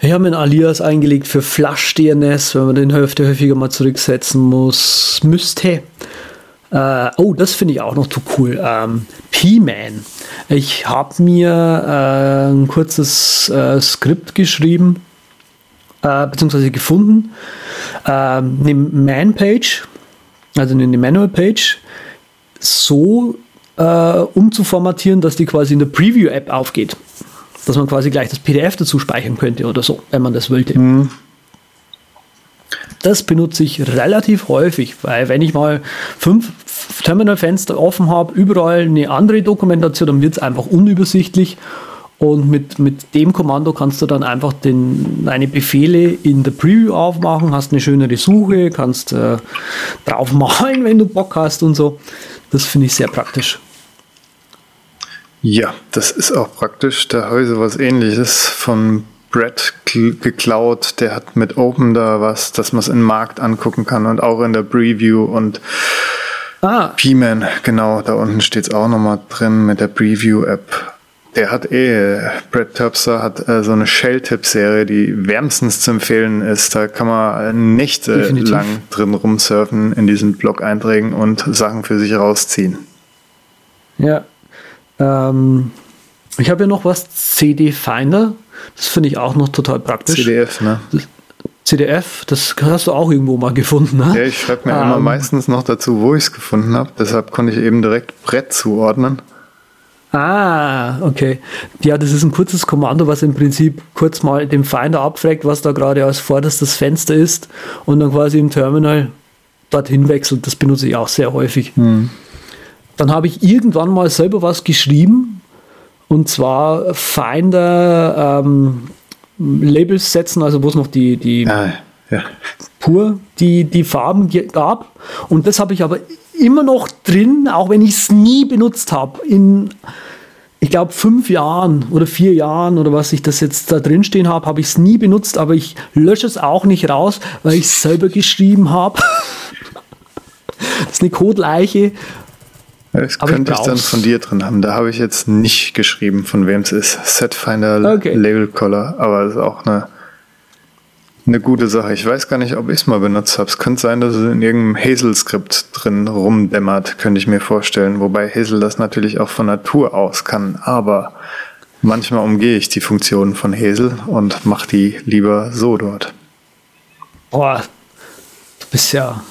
Ich habe einen Alias eingelegt für Flash DNS, wenn man den Hälfte häufiger mal zurücksetzen muss, müsste. Äh, oh, das finde ich auch noch zu cool. Ähm, P-Man. Ich habe mir äh, ein kurzes äh, Skript geschrieben, äh, beziehungsweise gefunden. Ähm, eine Man-Page, also eine Manual-Page, so äh, umzuformatieren, dass die quasi in der Preview-App aufgeht. Dass man quasi gleich das PDF dazu speichern könnte oder so, wenn man das wollte. Mhm. Das benutze ich relativ häufig, weil wenn ich mal fünf Terminalfenster offen habe, überall eine andere Dokumentation, dann wird es einfach unübersichtlich. Und mit, mit dem Kommando kannst du dann einfach den, deine Befehle in der Preview aufmachen, hast eine schönere Suche, kannst äh, drauf malen, wenn du Bock hast und so. Das finde ich sehr praktisch. Ja, das ist auch praktisch. Da habe ich so was ähnliches von Brett geklaut. Der hat mit Open da was, dass man es im Markt angucken kann und auch in der Preview und ah. P-Man, genau, da unten steht es auch nochmal drin mit der Preview-App. Der hat eh, Brett Terpster hat äh, so eine Shell-Tipp-Serie, die wärmstens zu empfehlen ist. Da kann man Nächte Definitiv. lang drin rumsurfen in diesen Blog-Einträgen und Sachen für sich rausziehen. Ja. Ähm, ich habe ja noch was, CD Finder. Das finde ich auch noch total praktisch. CDF, ne? CDF, das hast du auch irgendwo mal gefunden, ne? Ja, ich schreibe mir ähm, immer meistens noch dazu, wo ich es gefunden habe. Deshalb konnte ich eben direkt Brett zuordnen. Ah, okay. Ja, das ist ein kurzes Kommando, was im Prinzip kurz mal dem Finder abfragt, was da gerade als vorderstes Fenster ist und dann quasi im Terminal dorthin wechselt. Das benutze ich auch sehr häufig. Hm. Dann habe ich irgendwann mal selber was geschrieben, und zwar Finder ähm, Labels setzen, also wo es noch die, die ah, ja. pur die, die Farben gab. Und das habe ich aber immer noch drin, auch wenn ich es nie benutzt habe. In ich glaube, fünf Jahren oder vier Jahren oder was ich das jetzt da drin stehen habe, habe ich es nie benutzt, aber ich lösche es auch nicht raus, weil ich es selber geschrieben habe. das ist eine Codeleiche. Das aber könnte ich, ich dann von dir drin haben. Da habe ich jetzt nicht geschrieben, von wem es ist. Setfinder okay. Label Color, aber das ist auch eine eine gute Sache. Ich weiß gar nicht, ob ich es mal benutzt habe. Es könnte sein, dass es in irgendeinem Hazel-Skript drin rumdämmert, könnte ich mir vorstellen. Wobei Hazel das natürlich auch von Natur aus kann. Aber manchmal umgehe ich die Funktionen von Hazel und mache die lieber so dort. Boah, du bist ja.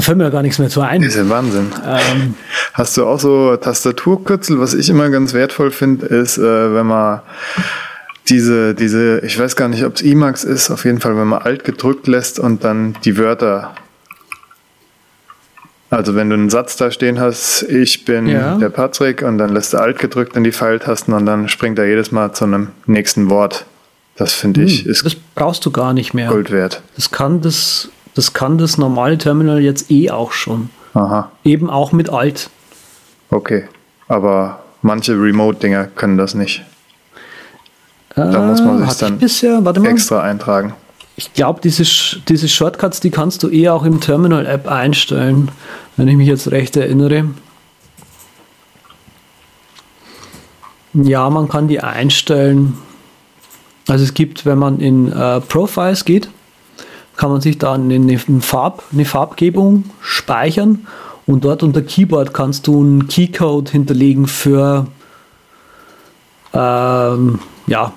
Da fällt mir ja gar nichts mehr zu ein. Das ist ja Wahnsinn. Ähm, Hast du auch so Tastaturkürzel? Was ich immer ganz wertvoll finde, ist, äh, wenn man diese, diese, ich weiß gar nicht, ob es Emacs ist, auf jeden Fall, wenn man Alt gedrückt lässt und dann die Wörter. Also wenn du einen Satz da stehen hast, ich bin ja. der Patrick und dann lässt du Alt gedrückt in die Pfeiltasten und dann springt er jedes Mal zu einem nächsten Wort. Das finde ich hm, ist. Das brauchst du gar nicht mehr. Gold wert. Das kann das, das kann das normale Terminal jetzt eh auch schon. Aha. Eben auch mit Alt. Okay. Aber manche Remote-Dinger können das nicht. Da muss man sich dann bisher, extra eintragen. Ich glaube, diese, diese Shortcuts, die kannst du eh auch im Terminal-App einstellen, wenn ich mich jetzt recht erinnere. Ja, man kann die einstellen. Also es gibt, wenn man in äh, Profiles geht, kann man sich da eine, eine, Farb, eine Farbgebung speichern und dort unter Keyboard kannst du einen Keycode hinterlegen für ähm, ja,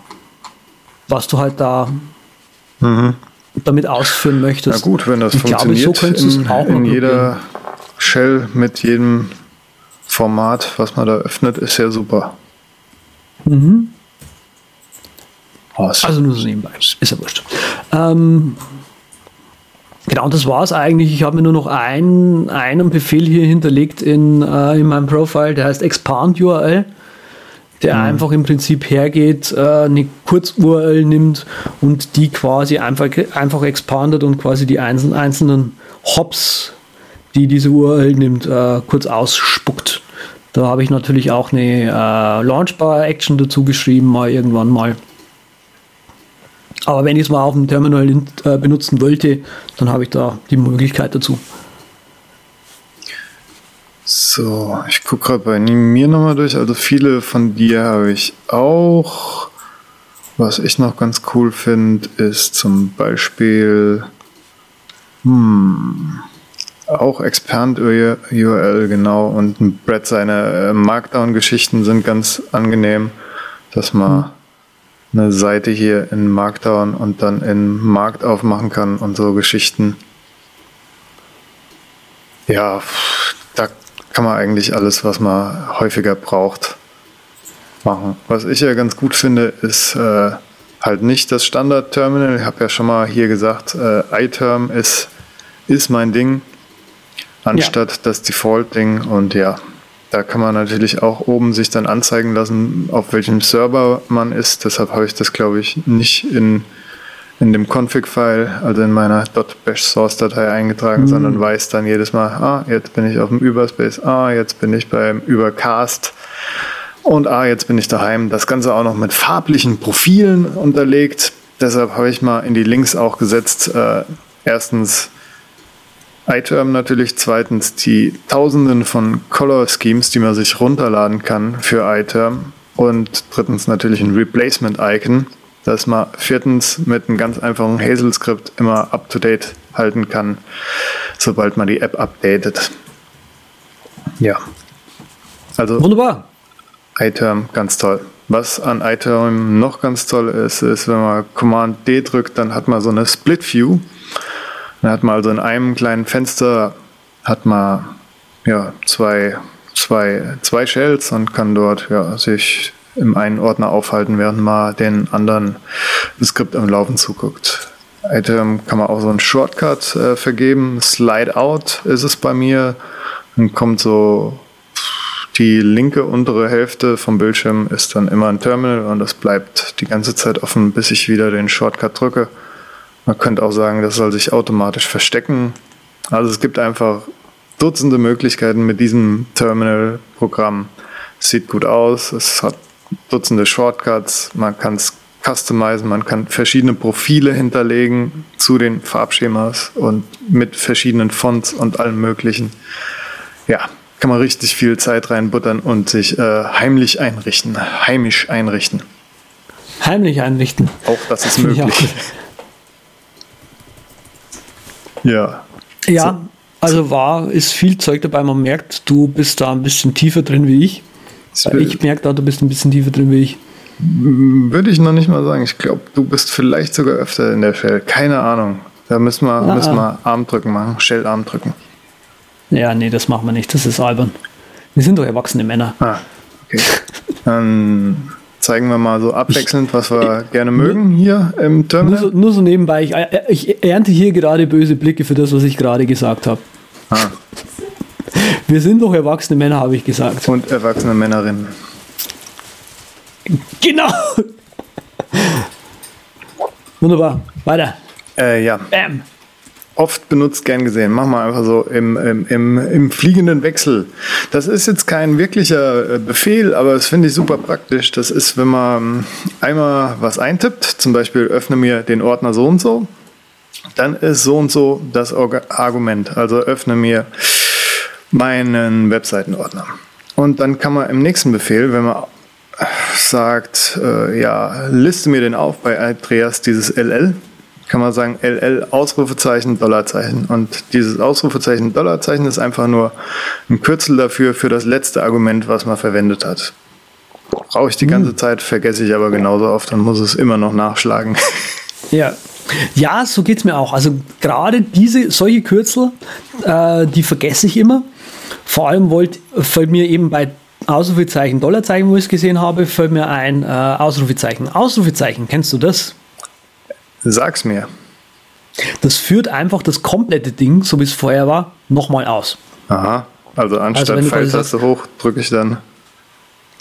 was du halt da mhm. damit ausführen möchtest. Na gut, wenn das ich funktioniert glaube, so in, auch in jeder Shell mit jedem Format, was man da öffnet, ist ja super. Mhm. Also nur so nebenbei, ist ja wurscht. Ähm, genau, das war es eigentlich. Ich habe mir nur noch ein, einen Befehl hier hinterlegt in, äh, in meinem Profile, der heißt expand URL der mhm. einfach im Prinzip hergeht, äh, eine Kurz-URL nimmt und die quasi einfach, einfach expandet und quasi die einzelnen, einzelnen Hops, die diese URL nimmt, äh, kurz ausspuckt. Da habe ich natürlich auch eine äh, Launchbar-Action dazu geschrieben, mal irgendwann mal. Aber wenn ich es mal auf dem Terminal äh, benutzen wollte, dann habe ich da die Möglichkeit dazu. So, ich gucke gerade bei mir nochmal durch. Also viele von dir habe ich auch. Was ich noch ganz cool finde, ist zum Beispiel hm, auch Expand URL, genau. Und Brett seine äh, Markdown-Geschichten sind ganz angenehm, dass man. Eine Seite hier in Markdown und dann in Markt aufmachen kann und so Geschichten. Ja, da kann man eigentlich alles, was man häufiger braucht, machen. Was ich ja ganz gut finde, ist äh, halt nicht das Standard-Terminal. Ich habe ja schon mal hier gesagt, äh, iTerm ist, ist mein Ding, anstatt ja. das Default-Ding. Und ja, da kann man natürlich auch oben sich dann anzeigen lassen, auf welchem Server man ist. Deshalb habe ich das, glaube ich, nicht in in dem Config-File, also in meiner .bash-Source-Datei eingetragen, mhm. sondern weiß dann jedes Mal, ah, jetzt bin ich auf dem Überspace, ah, jetzt bin ich beim Übercast und ah, jetzt bin ich daheim. Das Ganze auch noch mit farblichen Profilen unterlegt. Deshalb habe ich mal in die Links auch gesetzt, äh, erstens iTerm natürlich, zweitens die Tausenden von Color Schemes, die man sich runterladen kann für iTerm und drittens natürlich ein Replacement-Icon dass man viertens mit einem ganz einfachen Hazel-Skript immer up-to-date halten kann, sobald man die App updatet. Ja. Also Wunderbar. iTerm, ganz toll. Was an iTerm noch ganz toll ist, ist, wenn man Command D drückt, dann hat man so eine Split View. Dann hat man also in einem kleinen Fenster hat man ja zwei, zwei, zwei Shells und kann dort ja, sich im einen Ordner aufhalten, während man den anderen Skript am Laufen zuguckt. Item kann man auch so einen Shortcut äh, vergeben. Slide Out ist es bei mir. Dann kommt so die linke untere Hälfte vom Bildschirm ist dann immer ein Terminal und das bleibt die ganze Zeit offen, bis ich wieder den Shortcut drücke. Man könnte auch sagen, das soll sich automatisch verstecken. Also es gibt einfach Dutzende Möglichkeiten mit diesem Terminal-Programm sieht gut aus, es hat Dutzende Shortcuts, man kann es customizen, man kann verschiedene Profile hinterlegen zu den Farbschemas und mit verschiedenen Fonts und allem möglichen. Ja, kann man richtig viel Zeit reinbuttern und sich äh, heimlich einrichten, heimisch einrichten. Heimlich einrichten. Auch das ist möglich. Ja. Ja, so. also war, ist viel Zeug dabei. Man merkt, du bist da ein bisschen tiefer drin wie ich. Ich merke da, du bist ein bisschen tiefer drin wie ich. Würde ich noch nicht mal sagen. Ich glaube, du bist vielleicht sogar öfter in der Shell. Keine Ahnung. Da müssen wir, ah, müssen wir Armdrücken machen, Shell-Armdrücken. Ja, nee, das machen wir nicht. Das ist albern. Wir sind doch erwachsene Männer. Ah, okay. Dann zeigen wir mal so abwechselnd, was wir ich, gerne mögen hier im Terminal. Nur so, nur so nebenbei. Ich, ich, ernte hier gerade böse Blicke für das, was ich gerade gesagt habe. Ah. Wir sind doch erwachsene Männer, habe ich gesagt. Und erwachsene Männerinnen. Genau. Wunderbar. Weiter. Äh, ja. Bam. Oft benutzt, gern gesehen. Mach mal einfach so im, im, im, im fliegenden Wechsel. Das ist jetzt kein wirklicher äh, Befehl, aber das finde ich super praktisch. Das ist, wenn man einmal was eintippt, zum Beispiel öffne mir den Ordner so und so, dann ist so und so das Argument. Also öffne mir meinen Webseitenordner. Und dann kann man im nächsten Befehl, wenn man sagt, äh, ja, liste mir den auf bei Andreas dieses LL, kann man sagen LL Ausrufezeichen Dollarzeichen. Und dieses Ausrufezeichen Dollarzeichen ist einfach nur ein Kürzel dafür für das letzte Argument, was man verwendet hat. Brauche ich die ganze hm. Zeit, vergesse ich aber genauso oft und muss es immer noch nachschlagen. Ja, ja, so geht es mir auch. Also gerade diese, solche Kürzel, äh, die vergesse ich immer. Vor allem wollt, fällt mir eben bei Ausrufezeichen, Dollarzeichen, wo ich es gesehen habe, fällt mir ein äh, Ausrufezeichen. Ausrufezeichen, kennst du das? Sag's mir. Das führt einfach das komplette Ding, so wie es vorher war, nochmal aus. Aha, also anstatt also Pfeiltaste hoch, drücke ich dann.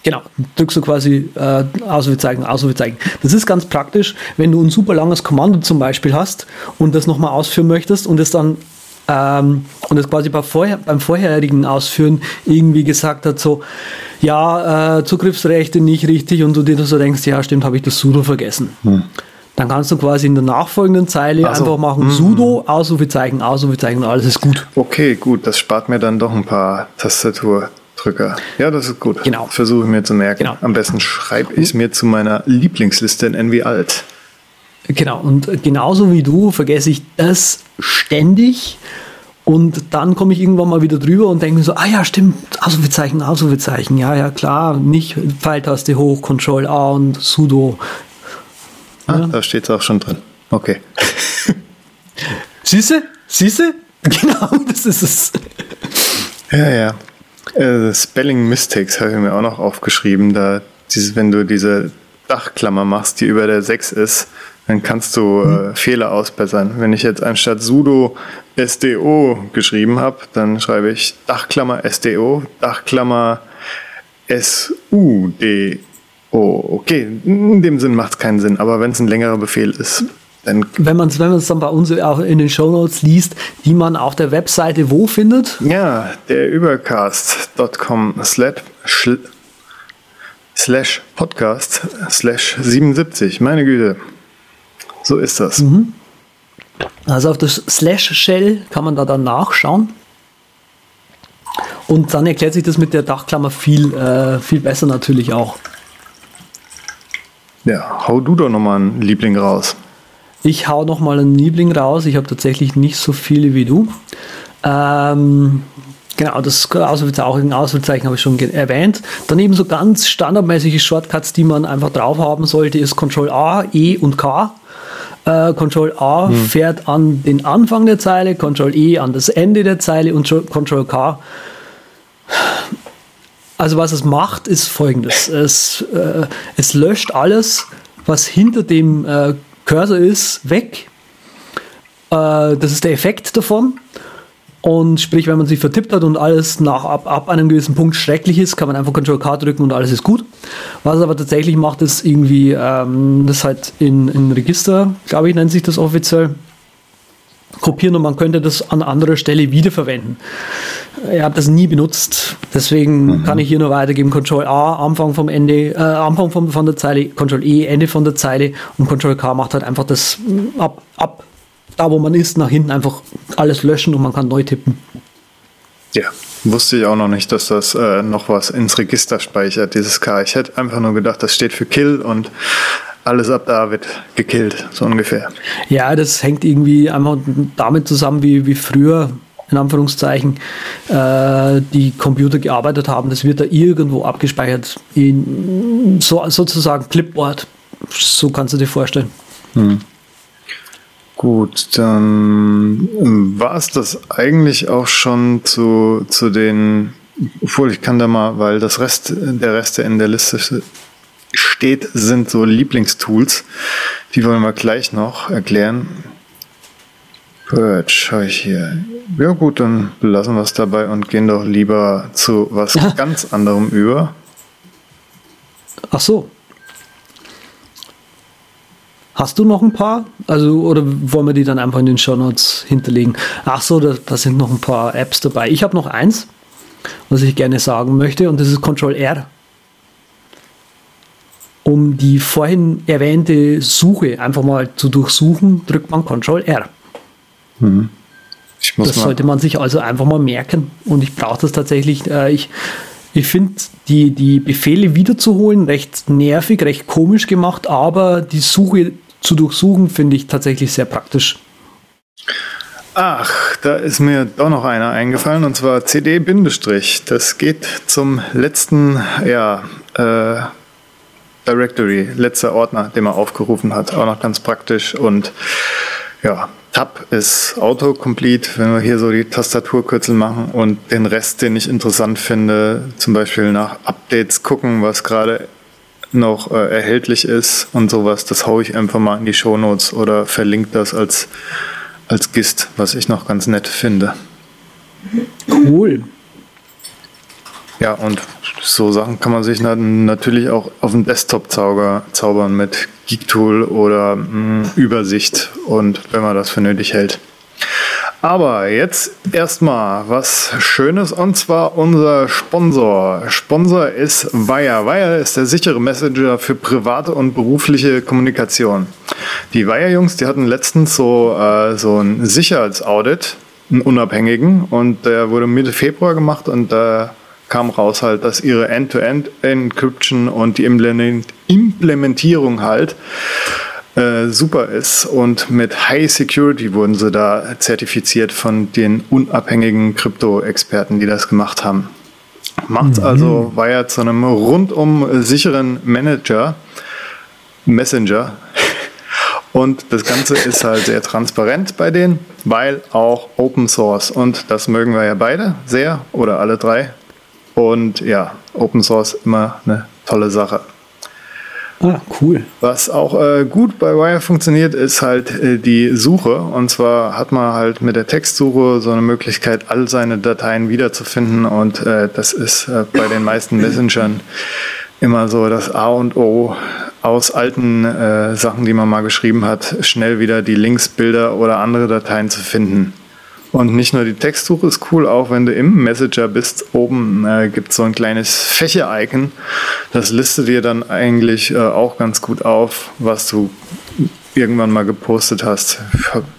Genau, drückst du quasi äh, Ausrufezeichen, Ausrufezeichen. Das ist ganz praktisch, wenn du ein super langes Kommando zum Beispiel hast und das nochmal ausführen möchtest und es dann ähm, und es quasi bei vorher, beim vorherigen Ausführen irgendwie gesagt hat, so, ja, äh, Zugriffsrechte nicht richtig und du dir so denkst, ja, stimmt, habe ich das Sudo vergessen. Hm. Dann kannst du quasi in der nachfolgenden Zeile also, einfach machen, hm. Sudo, Ausrufezeichen, Ausrufezeichen und alles ist gut. Okay, gut, das spart mir dann doch ein paar Tastaturdrücker. Ja, das ist gut. Genau. Versuche ich mir zu merken. Genau. Am besten schreibe ich es mir zu meiner Lieblingsliste in NW Alt. Genau, und genauso wie du vergesse ich das ständig. Und dann komme ich irgendwann mal wieder drüber und denke mir so, ah ja, stimmt, Ausrufezeichen, Ausrufezeichen, ja, ja, klar, nicht Pfeiltaste hoch, Control A und Sudo. Ah, ja. da steht es auch schon drin. Okay. Siehste? Siehste? Genau, das ist es. Ja, ja. Äh, Spelling Mistakes habe ich mir auch noch aufgeschrieben. Da, dieses, wenn du diese Dachklammer machst, die über der 6 ist, dann kannst du äh, Fehler ausbessern. Wenn ich jetzt anstatt sudo SDO geschrieben habe, dann schreibe ich Dachklammer SDO, Dachklammer SUDO. Okay, in dem Sinn macht es keinen Sinn, aber wenn es ein längerer Befehl ist, dann. Wenn man es wenn dann bei uns auch in den Shownotes liest, die man auf der Webseite wo findet? Ja, der übercast.com slash podcast slash 77. Meine Güte. So ist das. Mhm. Also auf das Slash Shell kann man da dann nachschauen. Und dann erklärt sich das mit der Dachklammer viel, äh, viel besser natürlich auch. Ja, hau du doch nochmal einen Liebling raus. Ich hau nochmal einen Liebling raus. Ich habe tatsächlich nicht so viele wie du. Ähm, genau, das Ausrufezeichen, Ausrufezeichen habe ich schon erwähnt. Daneben so ganz standardmäßige Shortcuts, die man einfach drauf haben sollte, ist Ctrl A, E und K. Äh, Control A hm. fährt an den Anfang der Zeile, Control E an das Ende der Zeile und Control K. Also was es macht, ist folgendes. Es, äh, es löscht alles, was hinter dem äh, Cursor ist, weg. Äh, das ist der Effekt davon. Und sprich, wenn man sich vertippt hat und alles nach ab, ab einem gewissen Punkt schrecklich ist, kann man einfach Control K drücken und alles ist gut. Was es aber tatsächlich macht, ist irgendwie, ähm, das halt in, in Register, glaube ich, nennt sich das offiziell, kopieren und man könnte das an anderer Stelle wiederverwenden. Ich habe das nie benutzt. Deswegen mhm. kann ich hier nur weitergeben: Control A, Anfang vom Ende, äh, Anfang von, von der Zeile, Control E, Ende von der Zeile und Control K macht halt einfach das ab, ab da, wo man ist, nach hinten einfach alles löschen und man kann neu tippen. Ja, wusste ich auch noch nicht, dass das äh, noch was ins Register speichert, dieses K. Ich hätte einfach nur gedacht, das steht für Kill und alles ab da wird gekillt, so ungefähr. Ja, das hängt irgendwie einfach damit zusammen, wie, wie früher, in Anführungszeichen, äh, die Computer gearbeitet haben. Das wird da irgendwo abgespeichert, in so, sozusagen Clipboard. So kannst du dir vorstellen. Hm. Gut, dann ähm, war es das eigentlich auch schon zu, zu den, obwohl ich kann da mal, weil das Rest, der Rest, der in der Liste steht, sind so Lieblingstools. Die wollen wir gleich noch erklären. Purge habe ich hier. Ja gut, dann belassen wir es dabei und gehen doch lieber zu was ganz anderem über. Ach so, Hast du noch ein paar? Also, oder wollen wir die dann einfach in den Show Notes hinterlegen? Ach so, da, da sind noch ein paar Apps dabei. Ich habe noch eins, was ich gerne sagen möchte, und das ist Control R. Um die vorhin erwähnte Suche einfach mal zu durchsuchen, drückt man Control R. Hm. Das sollte man sich also einfach mal merken. Und ich brauche das tatsächlich. Äh, ich ich finde die, die Befehle wiederzuholen recht nervig, recht komisch gemacht, aber die Suche zu durchsuchen finde ich tatsächlich sehr praktisch. Ach, da ist mir doch noch einer eingefallen und zwar CD-. Das geht zum letzten, ja, äh, Directory, letzter Ordner, den man aufgerufen hat. Auch noch ganz praktisch und ja, Tab ist Autocomplete, wenn wir hier so die Tastaturkürzel machen und den Rest, den ich interessant finde, zum Beispiel nach Updates gucken, was gerade noch äh, erhältlich ist und sowas, das haue ich einfach mal in die Shownotes oder verlinke das als, als Gist, was ich noch ganz nett finde. Cool. Ja, und so Sachen kann man sich natürlich auch auf dem Desktop zaubern mit Geektool oder mh, hm, Übersicht und wenn man das für nötig hält. Aber jetzt erstmal was Schönes und zwar unser Sponsor. Sponsor ist Wire. Wire ist der sichere Messenger für private und berufliche Kommunikation. Die Wire-Jungs, die hatten letztens so, äh, so ein Sicherheitsaudit, einen unabhängigen, und der wurde Mitte Februar gemacht und da äh, kam raus halt, dass ihre End-to-End-Encryption und die Implementierung halt äh, super ist und mit High Security wurden sie da zertifiziert von den unabhängigen Krypto-Experten, die das gemacht haben. Macht mhm. also ja zu einem rundum sicheren Manager, Messenger. Und das Ganze ist halt sehr transparent bei denen, weil auch Open Source. Und das mögen wir ja beide sehr oder alle drei. Und ja, Open Source immer eine tolle Sache. Ah, cool. Was auch äh, gut bei Wire funktioniert, ist halt äh, die Suche. Und zwar hat man halt mit der Textsuche so eine Möglichkeit, all seine Dateien wiederzufinden. Und äh, das ist äh, bei den meisten Messengern immer so das A und O aus alten äh, Sachen, die man mal geschrieben hat, schnell wieder die Links, Bilder oder andere Dateien zu finden. Und nicht nur die Textsuche ist cool, auch wenn du im Messenger bist, oben äh, gibt es so ein kleines Fächer-Icon. Das listet dir dann eigentlich äh, auch ganz gut auf, was du irgendwann mal gepostet hast.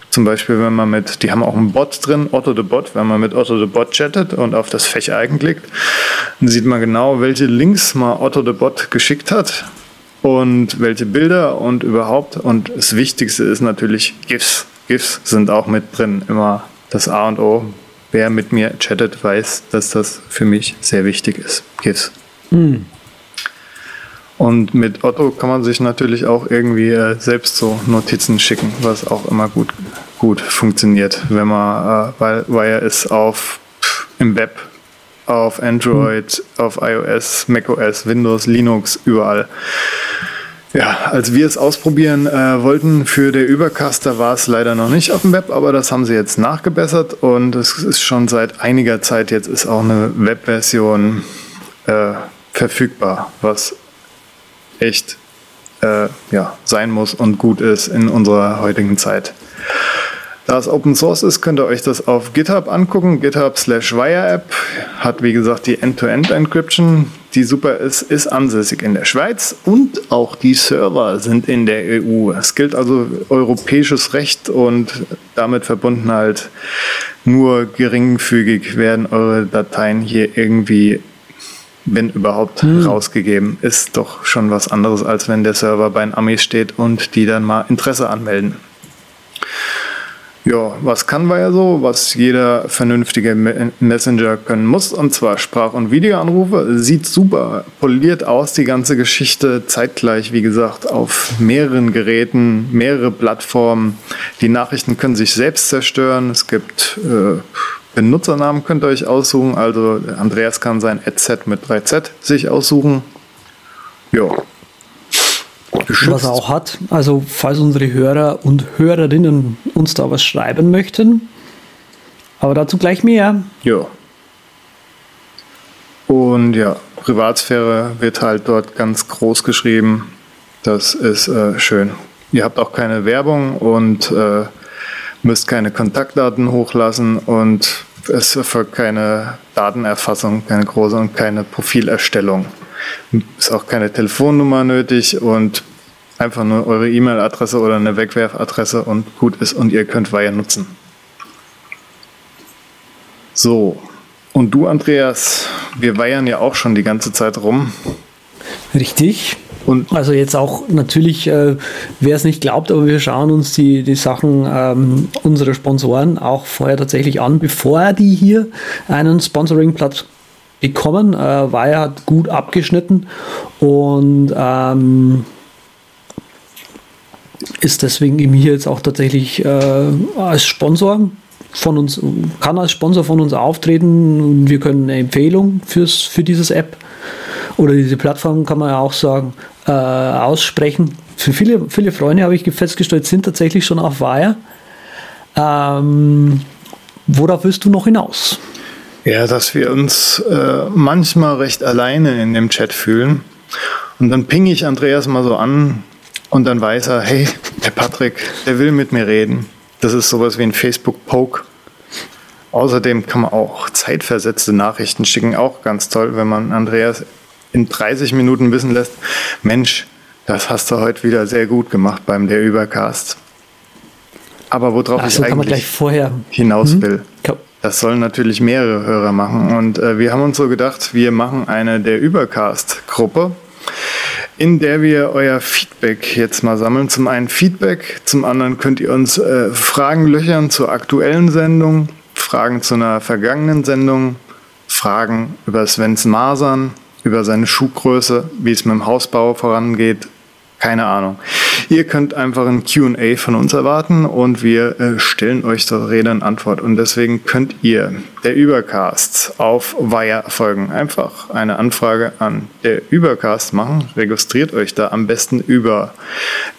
Zum Beispiel, wenn man mit, die haben auch einen Bot drin, Otto the Bot, wenn man mit Otto the Bot chattet und auf das Fächer-Icon klickt, dann sieht man genau, welche Links mal Otto the Bot geschickt hat und welche Bilder und überhaupt. Und das Wichtigste ist natürlich GIFs. GIFs sind auch mit drin, immer das A und O. Wer mit mir chattet, weiß, dass das für mich sehr wichtig ist. GIFs. Mhm. Und mit Otto kann man sich natürlich auch irgendwie äh, selbst so Notizen schicken, was auch immer gut, gut funktioniert, wenn man, äh, weil, weil er ist auf im Web, auf Android, mhm. auf iOS, macOS, Windows, Linux, überall. Ja, als wir es ausprobieren äh, wollten für der Übercaster, war es leider noch nicht auf dem Web, aber das haben sie jetzt nachgebessert und es ist schon seit einiger Zeit jetzt ist auch eine Webversion äh, verfügbar, was echt äh, ja, sein muss und gut ist in unserer heutigen Zeit. Da es Open Source ist, könnt ihr euch das auf GitHub angucken. GitHub slash WireApp hat wie gesagt die End-to-End-Encryption, die super ist, ist ansässig in der Schweiz und auch die Server sind in der EU. Es gilt also europäisches Recht und damit verbunden halt nur geringfügig werden eure Dateien hier irgendwie wenn überhaupt, hm. rausgegeben. Ist doch schon was anderes, als wenn der Server bei den Amis steht und die dann mal Interesse anmelden. Ja, was kann wir ja so, was jeder vernünftige Messenger können muss, und zwar Sprach- und Videoanrufe. Sieht super poliert aus, die ganze Geschichte, zeitgleich, wie gesagt, auf mehreren Geräten, mehrere Plattformen. Die Nachrichten können sich selbst zerstören. Es gibt äh, Benutzernamen, könnt ihr euch aussuchen. Also Andreas kann sein Adset mit 3Z sich aussuchen. Ja, geschützt. Was er auch hat. Also falls unsere Hörer und Hörerinnen uns da was schreiben möchten. Aber dazu gleich mehr. Ja. Und ja, Privatsphäre wird halt dort ganz groß geschrieben. Das ist äh, schön. Ihr habt auch keine Werbung und äh, müsst keine Kontaktdaten hochlassen und es erfolgt keine Datenerfassung, keine große und keine Profilerstellung. Ist auch keine Telefonnummer nötig und einfach nur eure E-Mail-Adresse oder eine Wegwerfadresse und gut ist und ihr könnt Wire nutzen. So, und du, Andreas, wir weiern ja auch schon die ganze Zeit rum. Richtig. Und also jetzt auch natürlich, äh, wer es nicht glaubt, aber wir schauen uns die, die Sachen ähm, unserer Sponsoren auch vorher tatsächlich an, bevor die hier einen Sponsoring-Platz bekommen. Äh, Wire hat gut abgeschnitten und ähm, ist deswegen eben hier jetzt auch tatsächlich äh, als Sponsor von uns, kann als Sponsor von uns auftreten und wir können eine Empfehlung fürs, für dieses App oder diese Plattform kann man ja auch sagen, äh, aussprechen. Für viele, viele Freunde habe ich festgestellt, sind tatsächlich schon auf Wire. Ähm, worauf willst du noch hinaus? Ja, dass wir uns äh, manchmal recht alleine in dem Chat fühlen. Und dann ping ich Andreas mal so an, und dann weiß er, hey, der Patrick, der will mit mir reden. Das ist sowas wie ein Facebook-Poke. Außerdem kann man auch zeitversetzte Nachrichten schicken, auch ganz toll, wenn man Andreas in 30 Minuten wissen lässt, Mensch, das hast du heute wieder sehr gut gemacht beim der Übercast. Aber worauf Ach, ich so eigentlich hinaus hm? will, das sollen natürlich mehrere Hörer machen. Und äh, wir haben uns so gedacht, wir machen eine der Übercast-Gruppe in der wir euer Feedback jetzt mal sammeln. Zum einen Feedback, zum anderen könnt ihr uns äh, Fragen löchern zur aktuellen Sendung, Fragen zu einer vergangenen Sendung, Fragen über Svens Masern, über seine Schuhgröße, wie es mit dem Hausbau vorangeht, keine Ahnung. Ihr könnt einfach ein QA von uns erwarten und wir äh, stellen euch zur Rede und Antwort. Und deswegen könnt ihr der Übercast auf Wire folgen. Einfach eine Anfrage an der Übercast machen. Registriert euch da am besten über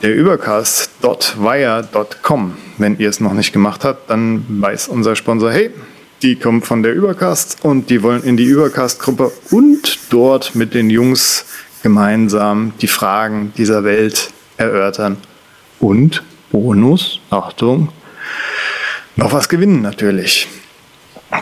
der Übercast.wire.com. Wenn ihr es noch nicht gemacht habt, dann weiß unser Sponsor, hey, die kommen von der Übercast und die wollen in die Übercast-Gruppe und dort mit den Jungs gemeinsam die Fragen dieser Welt erörtern. Und Bonus, Achtung, noch was gewinnen natürlich.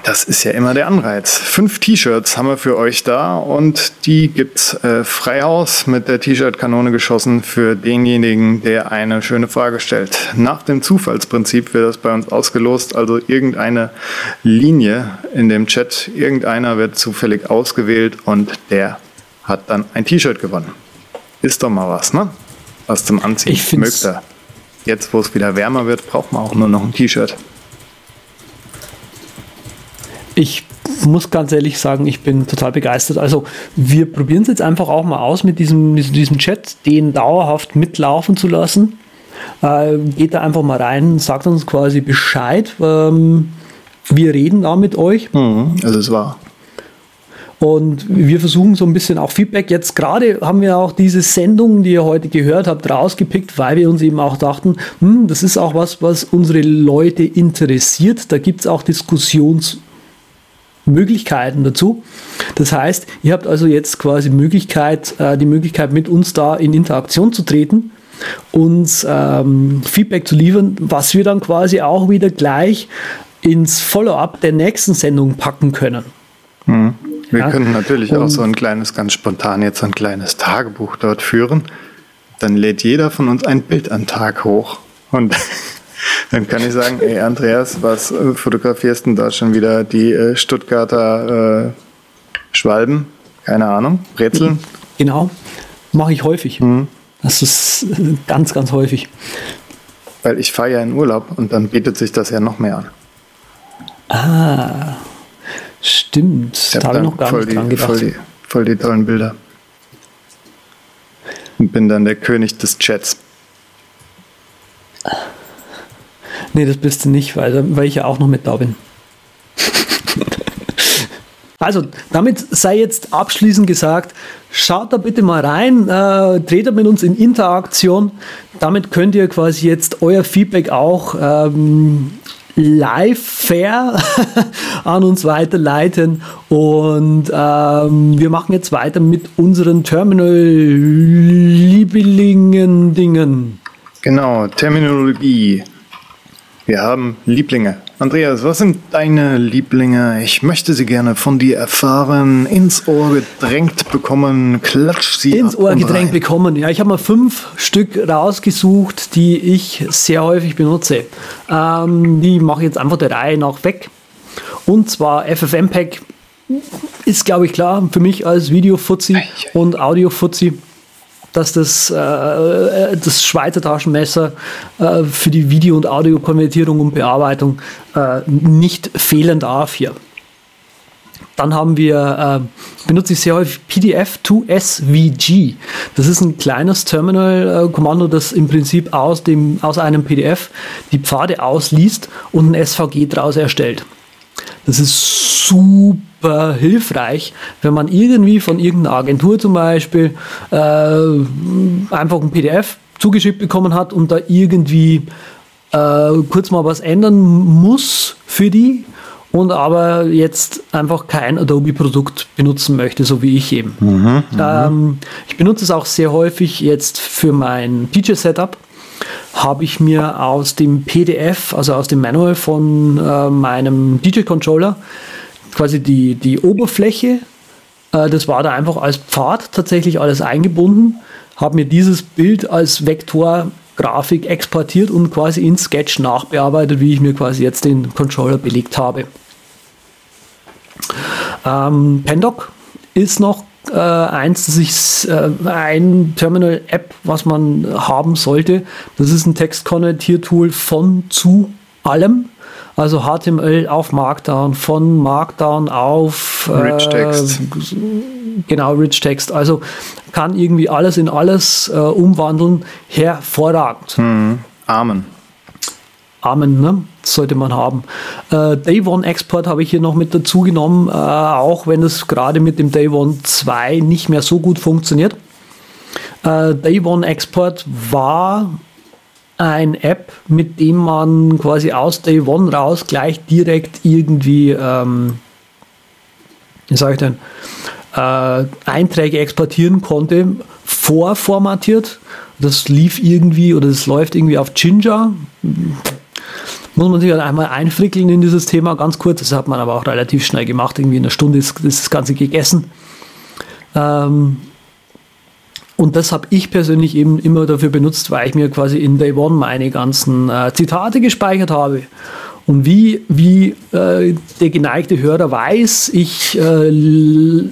Das ist ja immer der Anreiz. Fünf T-Shirts haben wir für euch da und die gibt's äh, frei Haus mit der T-Shirt-Kanone geschossen für denjenigen, der eine schöne Frage stellt. Nach dem Zufallsprinzip wird das bei uns ausgelost, also irgendeine Linie in dem Chat, irgendeiner wird zufällig ausgewählt und der hat dann ein T-Shirt gewonnen. Ist doch mal was, ne? Was zum Anziehen. Ich Mögt er. Jetzt, wo es wieder wärmer wird, braucht man auch nur noch ein T-Shirt. Ich muss ganz ehrlich sagen, ich bin total begeistert. Also wir probieren es jetzt einfach auch mal aus mit diesem, mit diesem Chat, den dauerhaft mitlaufen zu lassen. Äh, geht da einfach mal rein, sagt uns quasi Bescheid. Ähm, wir reden da mit euch. Mhm, also es war und wir versuchen so ein bisschen auch Feedback. Jetzt gerade haben wir auch diese Sendung, die ihr heute gehört habt, rausgepickt, weil wir uns eben auch dachten, hm, das ist auch was, was unsere Leute interessiert. Da gibt es auch Diskussionsmöglichkeiten dazu. Das heißt, ihr habt also jetzt quasi Möglichkeit, äh, die Möglichkeit, mit uns da in Interaktion zu treten. uns ähm, Feedback zu liefern, was wir dann quasi auch wieder gleich ins Follow-up der nächsten Sendung packen können. Mhm. Wir ja? können natürlich auch so ein kleines, ganz spontan jetzt so ein kleines Tagebuch dort führen. Dann lädt jeder von uns ein Bild am Tag hoch. Und dann kann ich sagen, ey Andreas, was äh, fotografierst du da schon wieder die äh, Stuttgarter äh, Schwalben? Keine Ahnung, Brezeln? Genau, mache ich häufig. Mhm. Das ist äh, ganz, ganz häufig. Weil ich fahre ja in Urlaub und dann bietet sich das ja noch mehr an. Ah, stimmt. da habe ich noch gar nicht die, dran gedacht. Voll die, voll die tollen Bilder. Und bin dann der König des Chats. Nee, das bist du nicht, weil, weil ich ja auch noch mit da bin. Also, damit sei jetzt abschließend gesagt, schaut da bitte mal rein, äh, tretet mit uns in Interaktion. Damit könnt ihr quasi jetzt euer Feedback auch ähm, live fair an uns weiterleiten. Und ähm, wir machen jetzt weiter mit unseren Terminal-Lieblingen-Dingen. Genau, Terminologie. Wir haben Lieblinge. Andreas, was sind deine Lieblinge? Ich möchte sie gerne von dir erfahren, ins Ohr gedrängt bekommen, klatsch sie ins Ohr gedrängt rein. bekommen. Ja, ich habe mal fünf Stück rausgesucht, die ich sehr häufig benutze. Ähm, die mache ich jetzt einfach der Reihe nach weg. Und zwar FFmpeg ist, glaube ich, klar für mich als Video-Fuzzi und Audio-Fuzzi dass das, äh, äh, das Schweizer Taschenmesser äh, für die Video- und Audiokonvertierung und Bearbeitung äh, nicht fehlen darf hier. Dann haben wir, äh, benutze ich sehr häufig PDF2SVG. Das ist ein kleines Terminal-Kommando, das im Prinzip aus, dem, aus einem PDF die Pfade ausliest und ein SVG daraus erstellt. Das ist super hilfreich, wenn man irgendwie von irgendeiner Agentur zum Beispiel äh, einfach ein PDF zugeschickt bekommen hat und da irgendwie äh, kurz mal was ändern muss für die und aber jetzt einfach kein Adobe-Produkt benutzen möchte, so wie ich eben. Mhm, mhm. ähm, ich benutze es auch sehr häufig jetzt für mein DJ-Setup habe ich mir aus dem PDF, also aus dem Manual von äh, meinem DJ-Controller, quasi die, die Oberfläche, äh, das war da einfach als Pfad tatsächlich alles eingebunden, habe mir dieses Bild als Vektorgrafik exportiert und quasi in Sketch nachbearbeitet, wie ich mir quasi jetzt den Controller belegt habe. Ähm, Pendoc ist noch äh, eins, das ich äh, ein Terminal-App, was man haben sollte. Das ist ein Textkonvertiertool von zu allem. Also HTML auf Markdown, von Markdown auf äh, Rich Text. Genau, Rich Text. Also kann irgendwie alles in alles äh, umwandeln. Hervorragend. Hm. Amen. Amen, ne? Sollte man haben. Äh, Day One Export habe ich hier noch mit dazu genommen, äh, auch wenn es gerade mit dem Day One 2 nicht mehr so gut funktioniert. Äh, Day One Export war ein App, mit dem man quasi aus Day One raus gleich direkt irgendwie, ähm, wie sage ich denn, äh, Einträge exportieren konnte, vorformatiert. Das lief irgendwie oder das läuft irgendwie auf Ginger muss man sich halt einmal einfrickeln in dieses Thema, ganz kurz. Das hat man aber auch relativ schnell gemacht. Irgendwie in einer Stunde ist, ist das Ganze gegessen. Ähm, und das habe ich persönlich eben immer dafür benutzt, weil ich mir quasi in Day One meine ganzen äh, Zitate gespeichert habe. Und wie, wie äh, der geneigte Hörer weiß, ich äh,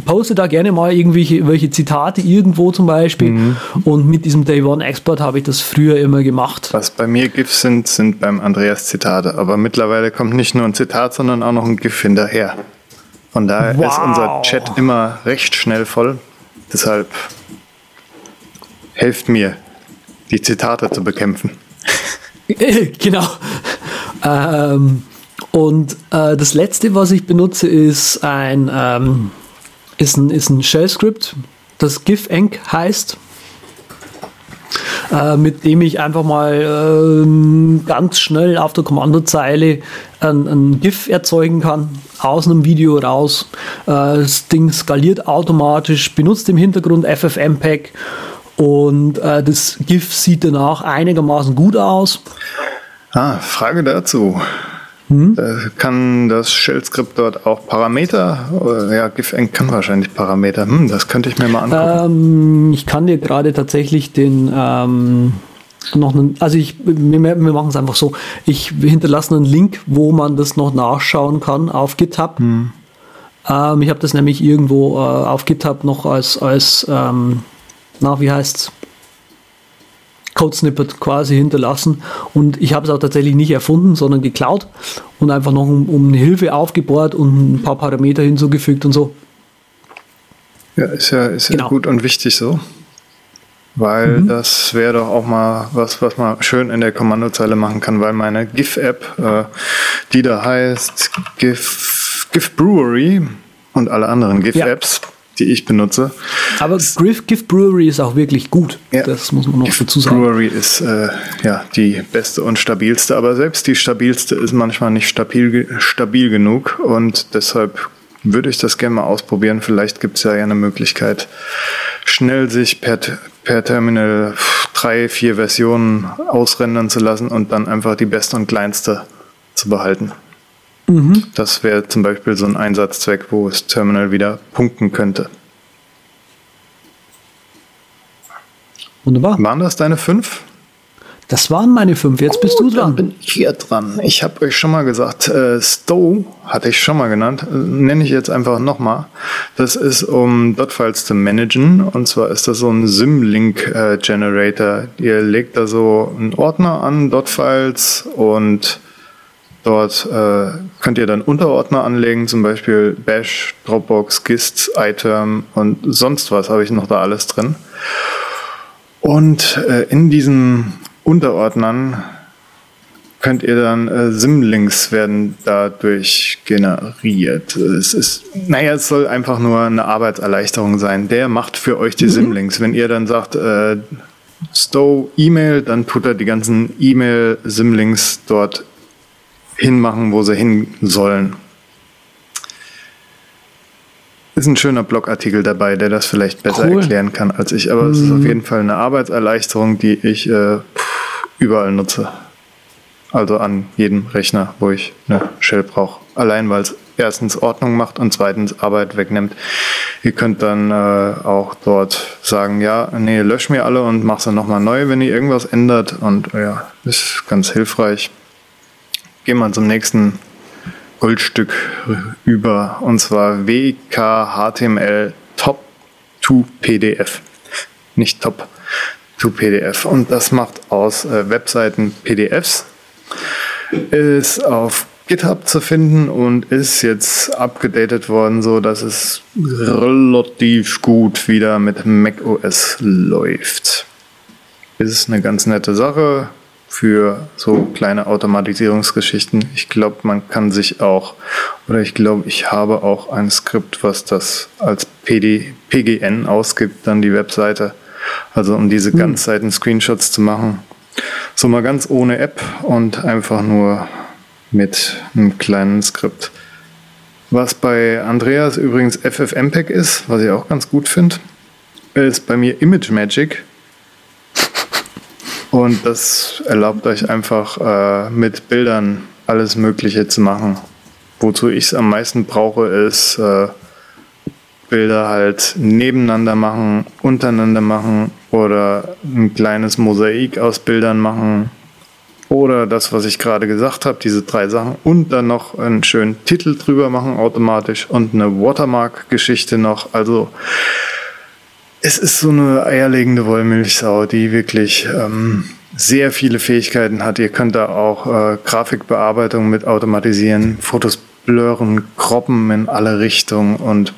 poste da gerne mal irgendwelche welche Zitate irgendwo zum Beispiel. Mhm. Und mit diesem Day One Export habe ich das früher immer gemacht. Was bei mir GIFs sind, sind beim Andreas Zitate. Aber mittlerweile kommt nicht nur ein Zitat, sondern auch noch ein GIF hinterher. Von daher wow. ist unser Chat immer recht schnell voll. Deshalb helft mir, die Zitate zu bekämpfen. genau. Ähm, und äh, das letzte, was ich benutze, ist ein ähm, ist ein, ist ein Shell-Script, das GIF-Enc heißt, äh, mit dem ich einfach mal äh, ganz schnell auf der Kommandozeile ein, ein, GIF erzeugen kann, aus einem Video raus. Äh, das Ding skaliert automatisch, benutzt im Hintergrund FFmpeg Und äh, das GIF sieht danach einigermaßen gut aus. Ah, Frage dazu. Hm? Äh, kann das Shell-Skript dort auch Parameter? Ja, GIF-Eng kann wahrscheinlich Parameter. Hm, das könnte ich mir mal angucken. Ähm, ich kann dir gerade tatsächlich den ähm, noch einen, also ich, wir, wir machen es einfach so. Ich hinterlasse einen Link, wo man das noch nachschauen kann auf GitHub. Hm. Ähm, ich habe das nämlich irgendwo äh, auf GitHub noch als, als ähm, na, wie heißt's? Code-Snippet quasi hinterlassen. Und ich habe es auch tatsächlich nicht erfunden, sondern geklaut und einfach noch um, um eine Hilfe aufgebohrt und ein paar Parameter hinzugefügt und so. Ja, ist ja, ist ja genau. gut und wichtig so. Weil mhm. das wäre doch auch mal was, was man schön in der Kommandozeile machen kann, weil meine GIF-App, äh, die da heißt GIF, GIF Brewery und alle anderen GIF-Apps, ja die ich benutze. Aber Griff Gift Brewery ist auch wirklich gut. Ja. Das muss man noch Gift dazu sagen. Brewery ist äh, ja die beste und stabilste, aber selbst die stabilste ist manchmal nicht stabil, stabil genug und deshalb würde ich das gerne mal ausprobieren. Vielleicht gibt es ja eine Möglichkeit, schnell sich per, per Terminal drei, vier Versionen ausrendern zu lassen und dann einfach die beste und kleinste zu behalten. Mhm. Das wäre zum Beispiel so ein Einsatzzweck, wo das Terminal wieder punkten könnte. Wunderbar. Waren das deine fünf? Das waren meine fünf. Jetzt bist oh, du dran. Dann bin ich hier dran. Ich habe euch schon mal gesagt, äh, Stow hatte ich schon mal genannt. Äh, nenne ich jetzt einfach nochmal. Das ist, um Dot-Files zu managen. Und zwar ist das so ein Symlink-Generator. Äh, Ihr legt da so einen Ordner an, Dot-Files und Dort äh, könnt ihr dann Unterordner anlegen, zum Beispiel Bash, Dropbox, Gist, iTerm und sonst was habe ich noch da alles drin. Und äh, in diesen Unterordnern könnt ihr dann äh, Symlinks werden dadurch generiert. Es ist, naja, es soll einfach nur eine Arbeitserleichterung sein. Der macht für euch die mhm. Symlinks. Wenn ihr dann sagt, äh, Stow E-Mail, dann tut er die ganzen E-Mail-Symlinks dort hinmachen, wo sie hin sollen. Ist ein schöner Blogartikel dabei, der das vielleicht besser cool. erklären kann als ich, aber mhm. es ist auf mhm. jeden Fall eine Arbeitserleichterung, die ich äh, überall nutze. Also an jedem Rechner, wo ich eine Shell brauche. Allein weil es erstens Ordnung macht und zweitens Arbeit wegnimmt. Ihr könnt dann äh, auch dort sagen, ja, nee, lösch mir alle und mach sie nochmal neu, wenn ihr irgendwas ändert. Und ja, ist ganz hilfreich gehen wir zum nächsten Goldstück über und zwar WKHTML Top to PDF. Nicht Top to PDF. Und das macht aus äh, Webseiten PDFs. Ist auf GitHub zu finden und ist jetzt abgedatet worden, so dass es relativ gut wieder mit macOS läuft. Ist eine ganz nette Sache für so kleine Automatisierungsgeschichten. Ich glaube, man kann sich auch, oder ich glaube, ich habe auch ein Skript, was das als PD, PGN ausgibt, dann die Webseite. Also um diese hm. Ganzseiten-Screenshots zu machen. So mal ganz ohne App und einfach nur mit einem kleinen Skript. Was bei Andreas übrigens FFmpeg ist, was ich auch ganz gut finde, ist bei mir ImageMagick. Und das erlaubt euch einfach äh, mit Bildern alles Mögliche zu machen. Wozu ich es am meisten brauche, ist äh, Bilder halt nebeneinander machen, untereinander machen oder ein kleines Mosaik aus Bildern machen. Oder das, was ich gerade gesagt habe, diese drei Sachen. Und dann noch einen schönen Titel drüber machen automatisch und eine Watermark-Geschichte noch. Also es ist so eine eierlegende Wollmilchsau, die wirklich ähm, sehr viele Fähigkeiten hat. Ihr könnt da auch äh, Grafikbearbeitung mit automatisieren, Fotos blurren, kroppen in alle Richtungen und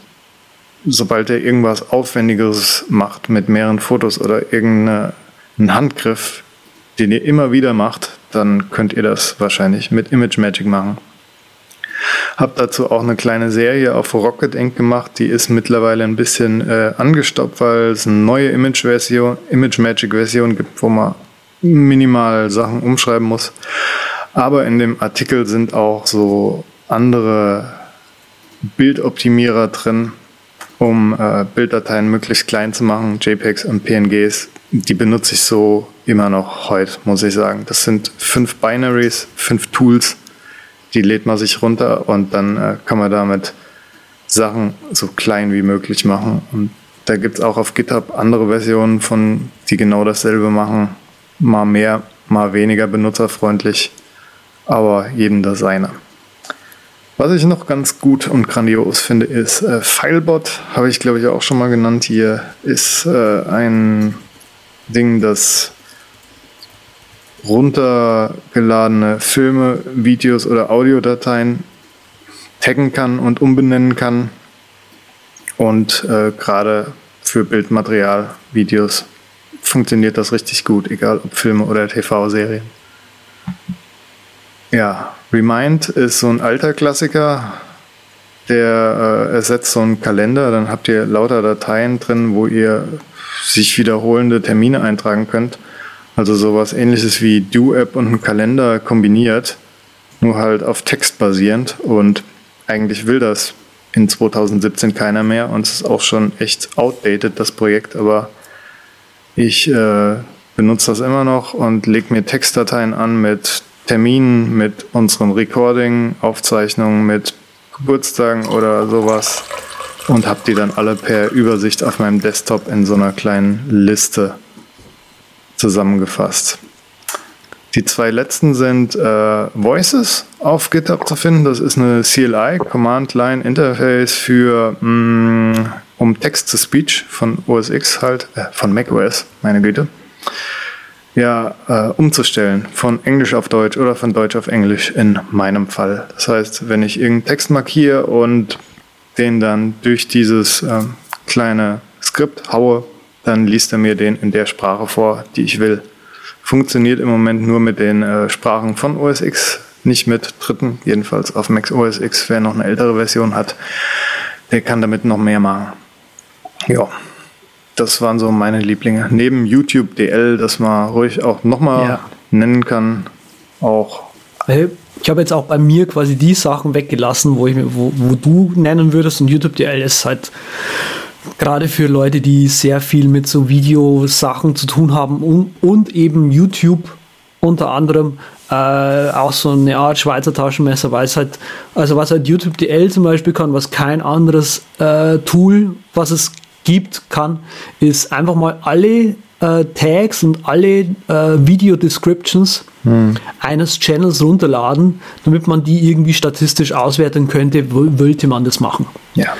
sobald ihr irgendwas Aufwendigeres macht mit mehreren Fotos oder irgendeinen Handgriff, den ihr immer wieder macht, dann könnt ihr das wahrscheinlich mit ImageMagick machen. Hab dazu auch eine kleine Serie auf Rocket Ink gemacht. Die ist mittlerweile ein bisschen äh, angestoppt, weil es eine neue Image-Version, Image-Magic-Version gibt, wo man minimal Sachen umschreiben muss. Aber in dem Artikel sind auch so andere Bildoptimierer drin, um äh, Bilddateien möglichst klein zu machen, JPEGs und PNGs. Die benutze ich so immer noch heute, muss ich sagen. Das sind fünf Binaries, fünf Tools, die lädt man sich runter und dann äh, kann man damit Sachen so klein wie möglich machen. Und da gibt es auch auf GitHub andere Versionen von, die genau dasselbe machen. Mal mehr, mal weniger benutzerfreundlich, aber jedem das seine. Was ich noch ganz gut und grandios finde, ist äh, Filebot, habe ich glaube ich auch schon mal genannt hier, ist äh, ein Ding, das runtergeladene Filme, Videos oder Audiodateien taggen kann und umbenennen kann. Und äh, gerade für Bildmaterial, Videos funktioniert das richtig gut, egal ob Filme oder TV-Serien. Ja, Remind ist so ein alter Klassiker, der äh, ersetzt so einen Kalender. Dann habt ihr lauter Dateien drin, wo ihr sich wiederholende Termine eintragen könnt. Also sowas ähnliches wie Do-App und ein Kalender kombiniert, nur halt auf Text basierend. Und eigentlich will das in 2017 keiner mehr. Und es ist auch schon echt outdated, das Projekt, aber ich äh, benutze das immer noch und lege mir Textdateien an mit Terminen, mit unserem Recording, Aufzeichnungen, mit Geburtstagen oder sowas. Und habe die dann alle per Übersicht auf meinem Desktop in so einer kleinen Liste zusammengefasst. Die zwei letzten sind äh, Voices auf GitHub zu finden. Das ist eine CLI, Command Line Interface für mh, mm, um Text to Speech von OS X halt, äh, von macOS, meine Güte. Ja, äh, umzustellen von Englisch auf Deutsch oder von Deutsch auf Englisch in meinem Fall. Das heißt, wenn ich irgendeinen Text markiere und den dann durch dieses äh, kleine Skript haue, dann liest er mir den in der Sprache vor, die ich will. Funktioniert im Moment nur mit den äh, Sprachen von OS X, nicht mit dritten, jedenfalls auf Mac OS X. Wer noch eine ältere Version hat, der kann damit noch mehr machen. Ja, das waren so meine Lieblinge. Neben YouTube DL, das man ruhig auch nochmal ja. nennen kann, auch. Ich habe jetzt auch bei mir quasi die Sachen weggelassen, wo, ich, wo, wo du nennen würdest und YouTube DL ist halt gerade für Leute, die sehr viel mit so Videosachen zu tun haben und, und eben YouTube unter anderem äh, auch so eine Art Schweizer Taschenmesser, weil es halt, also was halt YouTube DL zum Beispiel kann, was kein anderes äh, Tool, was es gibt, kann, ist einfach mal alle äh, Tags und alle äh, Video Descriptions hm. eines Channels runterladen, damit man die irgendwie statistisch auswerten könnte, wollte man das machen. Ja.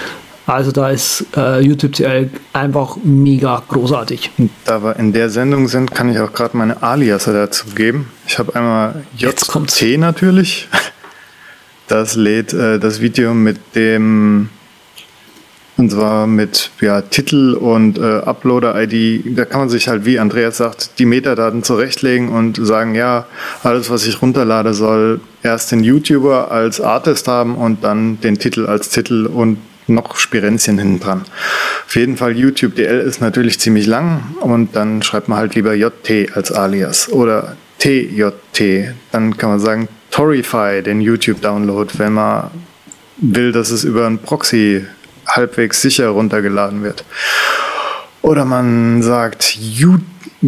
Also da ist äh, YouTube CL einfach mega großartig. Da wir in der Sendung sind, kann ich auch gerade meine Alias dazu geben. Ich habe einmal JT natürlich. Das lädt äh, das Video mit dem und zwar mit ja, Titel und äh, Uploader-ID. Da kann man sich halt, wie Andreas sagt, die Metadaten zurechtlegen und sagen, ja, alles, was ich runterlade, soll erst den YouTuber als Artist haben und dann den Titel als Titel und noch Spirenzchen hinten dran. Auf jeden Fall YouTube DL ist natürlich ziemlich lang und dann schreibt man halt lieber JT als Alias oder TJT. Dann kann man sagen Torify, den YouTube-Download, wenn man will, dass es über ein Proxy halbwegs sicher runtergeladen wird. Oder man sagt J,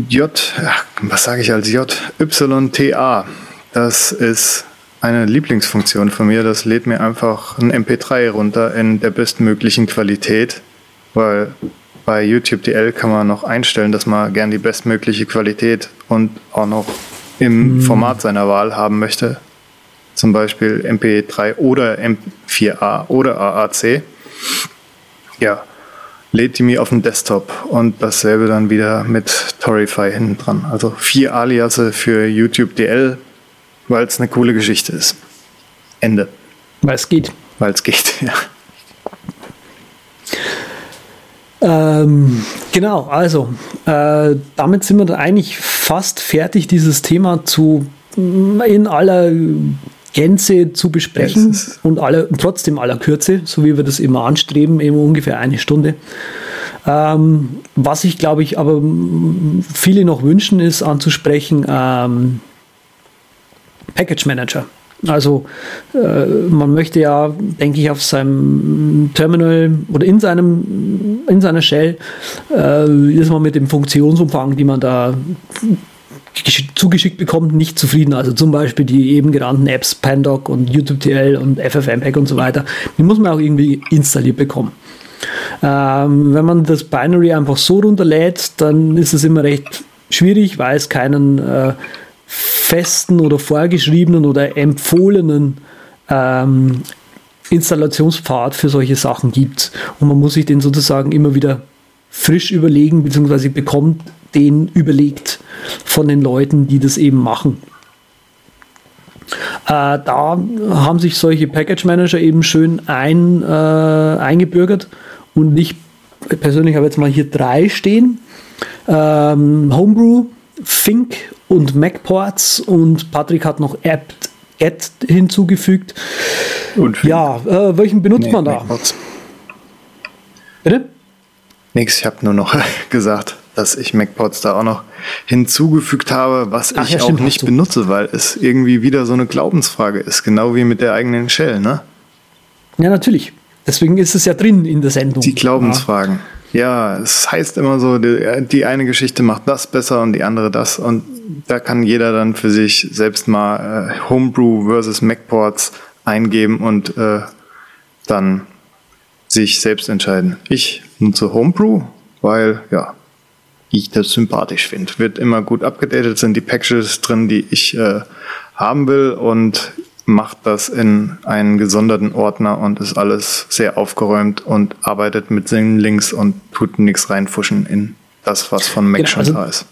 J was sage ich als J? YTA. Das ist eine Lieblingsfunktion von mir. Das lädt mir einfach ein MP3 runter in der bestmöglichen Qualität, weil bei YouTube DL kann man noch einstellen, dass man gern die bestmögliche Qualität und auch noch im mhm. Format seiner Wahl haben möchte. Zum Beispiel MP3 oder M4A oder AAC ja, lädt die mir auf den Desktop und dasselbe dann wieder mit Torify hinten dran. Also vier Aliasse für YouTube DL, weil es eine coole Geschichte ist. Ende. Weil es geht. Weil es geht, ja. Ähm, genau, also äh, damit sind wir dann eigentlich fast fertig, dieses Thema zu in aller Gänze zu besprechen und alle, trotzdem aller Kürze, so wie wir das immer anstreben, eben ungefähr eine Stunde. Ähm, was ich glaube ich aber viele noch wünschen, ist anzusprechen ähm, Package Manager. Also äh, man möchte ja, denke ich, auf seinem Terminal oder in seinem in seiner Shell äh, ist man mit dem Funktionsumfang, die man da zugeschickt bekommt, nicht zufrieden. Also zum Beispiel die eben genannten Apps Pandoc und YouTubeTL und FFmpeg und so weiter. Die muss man auch irgendwie installiert bekommen. Ähm, wenn man das Binary einfach so runterlädt, dann ist es immer recht schwierig, weil es keinen äh, festen oder vorgeschriebenen oder empfohlenen ähm, Installationspfad für solche Sachen gibt. Und man muss sich den sozusagen immer wieder frisch überlegen, beziehungsweise bekommt den überlegt von den Leuten, die das eben machen. Äh, da haben sich solche Package Manager eben schön ein, äh, eingebürgert und ich persönlich habe jetzt mal hier drei stehen. Ähm, Homebrew, Fink und MacPorts und Patrick hat noch App Add hinzugefügt. Und ja, äh, welchen benutzt nee, man da? MacPorts. Bitte? Nix, ich habe nur noch gesagt, dass ich MacPods da auch noch hinzugefügt habe, was Ach, ich ja, stimmt, auch nicht benutze, weil es irgendwie wieder so eine Glaubensfrage ist, genau wie mit der eigenen Shell, ne? Ja, natürlich. Deswegen ist es ja drin in der Sendung. Die Glaubensfragen. Ja, ja es heißt immer so, die, die, eine Geschichte macht das besser und die andere das. Und da kann jeder dann für sich selbst mal äh, Homebrew versus MacPorts eingeben und äh, dann sich selbst entscheiden. Ich nutze Homebrew, weil ja, ich das sympathisch finde. Wird immer gut abgedatet, sind die Packages drin, die ich äh, haben will und macht das in einen gesonderten Ordner und ist alles sehr aufgeräumt und arbeitet mit Links und tut nichts reinfuschen in das, was von Mac genau, schon also da ist.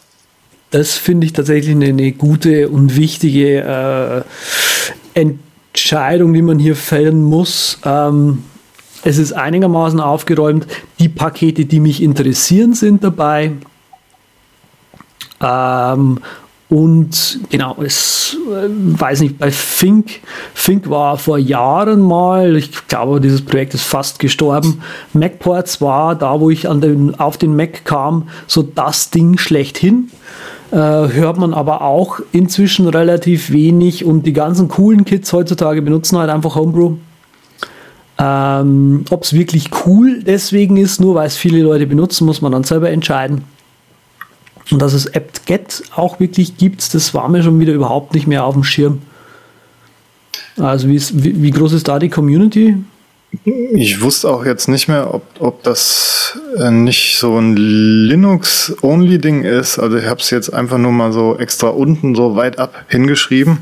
Das finde ich tatsächlich eine, eine, gute und wichtige äh, Entscheidung, die man hier fällen muss. Ähm, es ist einigermaßen aufgeräumt. Die Pakete, die mich interessieren, sind dabei. Ähm, und genau, es äh, weiß nicht, bei Fink, Fink war vor Jahren mal, ich glaube, dieses Projekt ist fast gestorben. MacPorts war da, wo ich an den, auf den Mac kam, so das Ding schlechthin. Äh, hört man aber auch inzwischen relativ wenig und die ganzen coolen Kids heutzutage benutzen halt einfach Homebrew. Ähm, Ob es wirklich cool deswegen ist, nur weil es viele Leute benutzen, muss man dann selber entscheiden. Und dass es apt-get auch wirklich gibt, das war mir schon wieder überhaupt nicht mehr auf dem Schirm. Also wie, ist, wie, wie groß ist da die Community? Ich wusste auch jetzt nicht mehr, ob, ob das äh, nicht so ein Linux-Only-Ding ist. Also ich habe es jetzt einfach nur mal so extra unten so weit ab hingeschrieben,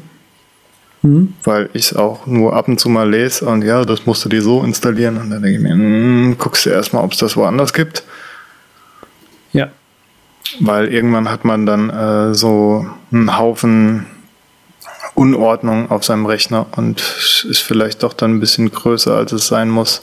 hm. weil ich es auch nur ab und zu mal lese und ja, das musst du dir so installieren. Und dann denke ich mir, hm, guckst du erstmal, ob es das woanders gibt. Ja. Weil irgendwann hat man dann äh, so einen Haufen Unordnung auf seinem Rechner und ist vielleicht doch dann ein bisschen größer, als es sein muss.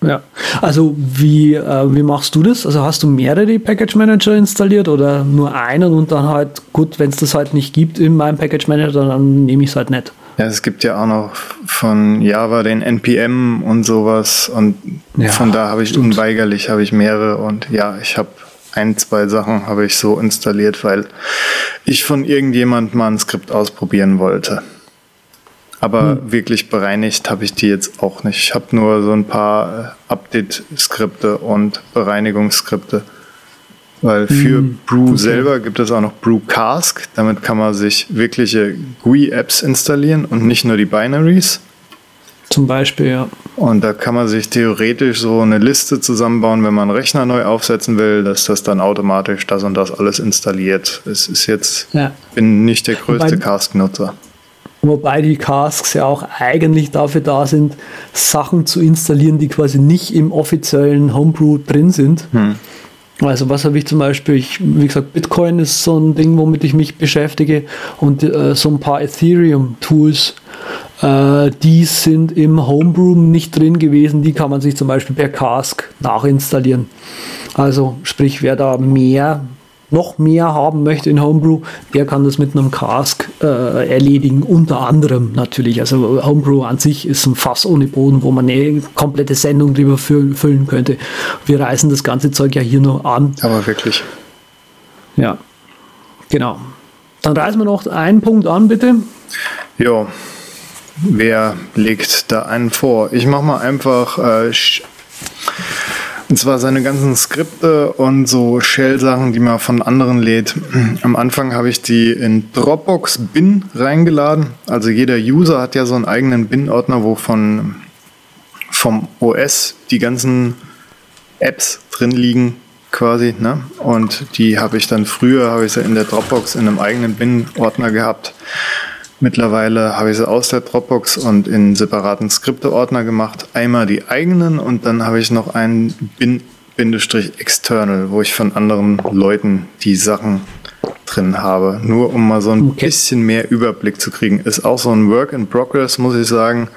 Ja, also wie, äh, wie machst du das? Also hast du mehrere Package Manager installiert oder nur einen und dann halt, gut, wenn es das halt nicht gibt in meinem Package Manager, dann nehme ich es halt nicht. Ja, es gibt ja auch noch von Java den NPM und sowas und ja, von da habe ich stimmt. unweigerlich habe ich mehrere und ja, ich habe ein, zwei Sachen habe ich so installiert, weil ich von irgendjemand mal ein Skript ausprobieren wollte. Aber hm. wirklich bereinigt habe ich die jetzt auch nicht. Ich habe nur so ein paar äh, Update-Skripte und Bereinigungsskripte. Weil für hm. Brew okay. selber gibt es auch noch Brew Cask. Damit kann man sich wirkliche GUI-Apps installieren und nicht nur die Binaries. Zum Beispiel, ja. Und da kann man sich theoretisch so eine Liste zusammenbauen, wenn man einen Rechner neu aufsetzen will, dass das dann automatisch das und das alles installiert. Es ist jetzt, ja. bin nicht der größte Cask-Nutzer. Wobei die Casks ja auch eigentlich dafür da sind, Sachen zu installieren, die quasi nicht im offiziellen Homebrew drin sind. Hm. Also was habe ich zum Beispiel, ich, wie gesagt, Bitcoin ist so ein Ding, womit ich mich beschäftige und äh, so ein paar Ethereum-Tools, äh, die sind im Homebrew nicht drin gewesen, die kann man sich zum Beispiel per Cask nachinstallieren. Also sprich, wer da mehr noch mehr haben möchte in Homebrew, der kann das mit einem Cask äh, erledigen, unter anderem natürlich. Also Homebrew an sich ist ein Fass ohne Boden, wo man eine komplette Sendung drüber füllen könnte. Wir reißen das ganze Zeug ja hier nur an. Aber wirklich. Ja, genau. Dann reißen wir noch einen Punkt an, bitte. Ja, wer legt da einen vor? Ich mache mal einfach äh, und zwar seine ganzen Skripte und so Shell-Sachen, die man von anderen lädt. Am Anfang habe ich die in Dropbox Bin reingeladen. Also jeder User hat ja so einen eigenen Bin-Ordner, wo von, vom OS die ganzen Apps drin liegen quasi. Ne? Und die habe ich dann früher, habe ich sie in der Dropbox in einem eigenen Bin-Ordner gehabt. Mittlerweile habe ich sie aus der Dropbox und in separaten Skripte-Ordner gemacht. Einmal die eigenen und dann habe ich noch einen Bin-External, wo ich von anderen Leuten die Sachen drin habe. Nur um mal so ein okay. bisschen mehr Überblick zu kriegen. Ist auch so ein Work in Progress, muss ich sagen.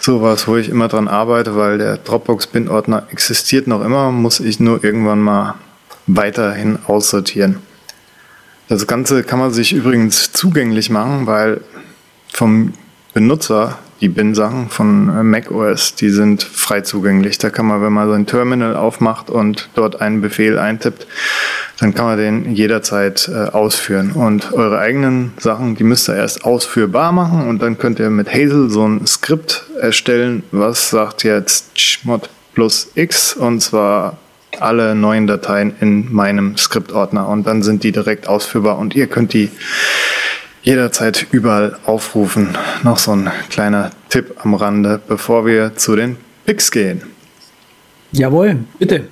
Sowas, wo ich immer dran arbeite, weil der Dropbox-Bin-Ordner existiert noch immer, muss ich nur irgendwann mal weiterhin aussortieren. Das Ganze kann man sich übrigens zugänglich machen, weil vom Benutzer die Bin-Sachen von äh, macOS, die sind frei zugänglich. Da kann man, wenn man sein Terminal aufmacht und dort einen Befehl eintippt, dann kann man den jederzeit äh, ausführen. Und eure eigenen Sachen, die müsst ihr erst ausführbar machen und dann könnt ihr mit Hazel so ein Skript erstellen, was sagt jetzt chmod plus x und zwar alle neuen Dateien in meinem Skriptordner und dann sind die direkt ausführbar und ihr könnt die jederzeit überall aufrufen. Noch so ein kleiner Tipp am Rande, bevor wir zu den Picks gehen. Jawohl, bitte.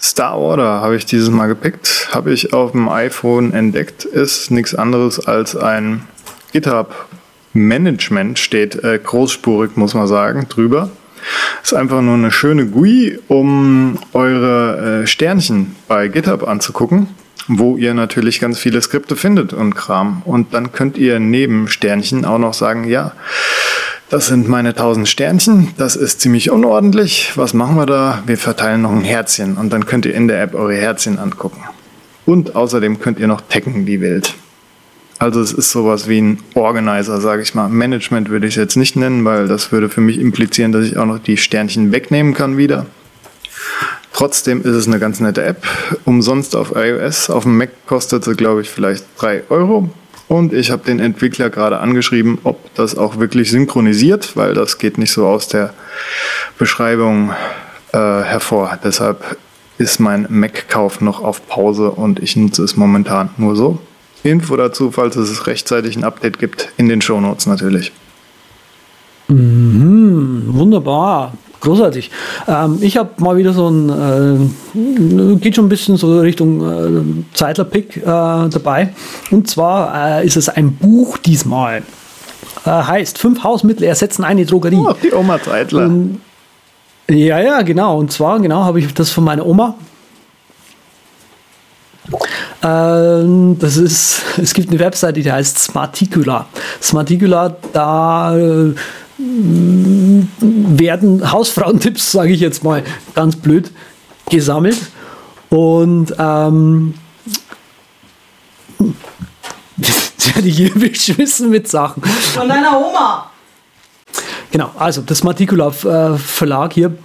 Star Order habe ich dieses Mal gepickt, habe ich auf dem iPhone entdeckt, ist nichts anderes als ein GitHub Management, steht äh, großspurig, muss man sagen, drüber. Ist einfach nur eine schöne GUI, um eure äh, Sternchen bei GitHub anzugucken, wo ihr natürlich ganz viele Skripte findet und Kram. Und dann könnt ihr neben Sternchen auch noch sagen, ja, das sind meine 1000 Sternchen, das ist ziemlich unordentlich. Was machen wir da? Wir verteilen noch ein Herzchen und dann könnt ihr in der App eure Herzchen angucken. Und außerdem könnt ihr noch taggen wie wild. Also es ist sowas wie ein Organizer, sage ich mal. Management würde ich es jetzt nicht nennen, weil das würde für mich implizieren, dass ich auch noch die Sternchen wegnehmen kann wieder. Trotzdem ist es eine ganz nette App. Umsonst auf iOS. Auf dem Mac kostet sie, glaube ich, vielleicht 3 Euro. Und ich habe den Entwickler gerade angeschrieben, ob das auch wirklich synchronisiert, weil das geht nicht so aus der Beschreibung äh, hervor. Deshalb ist mein Mac-Kauf noch auf Pause und ich nutze es momentan nur so. Info dazu, falls es rechtzeitig ein Update gibt, in den Shownotes natürlich. Mhm, wunderbar. Großartig. Ähm, ich habe mal wieder so ein, äh, geht schon ein bisschen so Richtung äh, Zeitler-Pick äh, dabei. Und zwar äh, ist es ein Buch diesmal. Äh, heißt, fünf Hausmittel ersetzen eine Drogerie. Oh, die Oma Zeitler. Und, ja, ja, genau. Und zwar, genau, habe ich das von meiner Oma ähm, das ist, es gibt eine Webseite, die heißt Smarticula. Smarticula, da äh, werden Hausfrauentipps, sage ich jetzt mal ganz blöd, gesammelt. Und ähm, werde ich hier beschmissen mit Sachen. Von deiner Oma. Genau, also das Smarticula äh, Verlag hier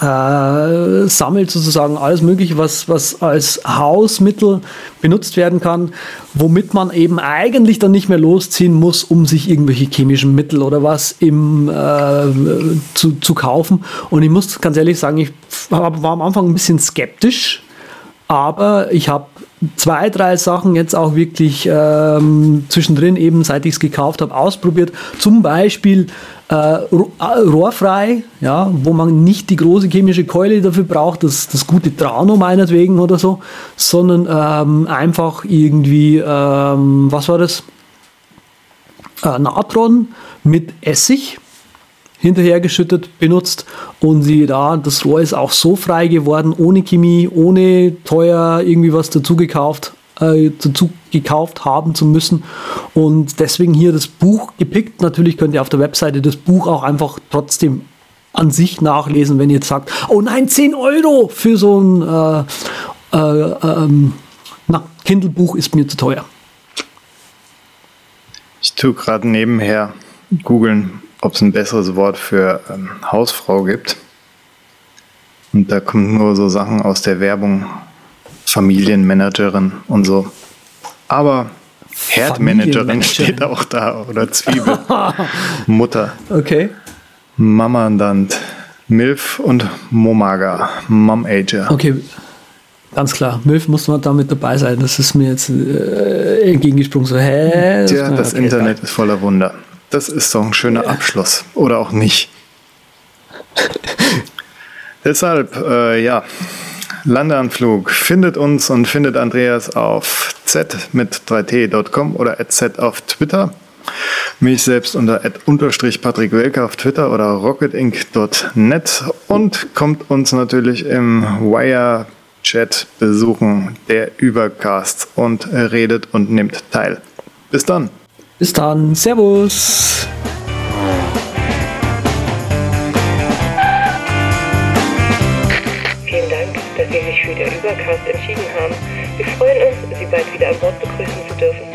äh, sammelt sozusagen alles Mögliche, was, was als Hausmittel benutzt werden kann, womit man eben eigentlich dann nicht mehr losziehen muss, um sich irgendwelche chemischen Mittel oder was im, äh, zu, zu kaufen. Und ich muss ganz ehrlich sagen, ich war am Anfang ein bisschen skeptisch, aber ich habe zwei, drei Sachen jetzt auch wirklich ähm, zwischendrin, eben seit ich es gekauft habe, ausprobiert. Zum Beispiel äh, äh, rohrfrei, ja, wo man nicht die große chemische Keule dafür braucht, das, das gute Trano meinetwegen oder so, sondern ähm, einfach irgendwie, ähm, was war das? Äh, Natron mit Essig hinterhergeschüttet benutzt und sie da, das Rohr ist auch so frei geworden, ohne Chemie, ohne teuer irgendwie was dazu gekauft, äh, dazu gekauft haben zu müssen und deswegen hier das Buch gepickt. Natürlich könnt ihr auf der Webseite das Buch auch einfach trotzdem an sich nachlesen, wenn ihr jetzt sagt, oh nein, 10 Euro für so ein äh, äh, ähm, Kindle-Buch ist mir zu teuer. Ich tue gerade nebenher googeln, ob es ein besseres Wort für ähm, Hausfrau gibt. Und da kommen nur so Sachen aus der Werbung, Familienmanagerin und so. Aber Herdmanagerin steht auch da oder Zwiebel. Mutter. Okay. Mamandant. Milf und Momaga. Mom-Ager. Okay, ganz klar. Milf muss man damit dabei sein. Das ist mir jetzt äh, entgegengesprungen. So, hä? Tja, das okay, Internet da. ist voller Wunder. Das ist doch ein schöner Abschluss. Oder auch nicht. Deshalb, äh, ja, Landeanflug. Findet uns und findet Andreas auf z mit 3t.com oder z auf Twitter. Mich selbst unter unterstrich Patrick Welker auf Twitter oder rocketinc.net und kommt uns natürlich im Wire Chat besuchen, der Übercast und redet und nimmt teil. Bis dann. Bis dann. Servus. Vielen Dank, dass Sie sich für den Übercast entschieden haben. Wir freuen uns, Sie bald wieder an Bord begrüßen zu dürfen.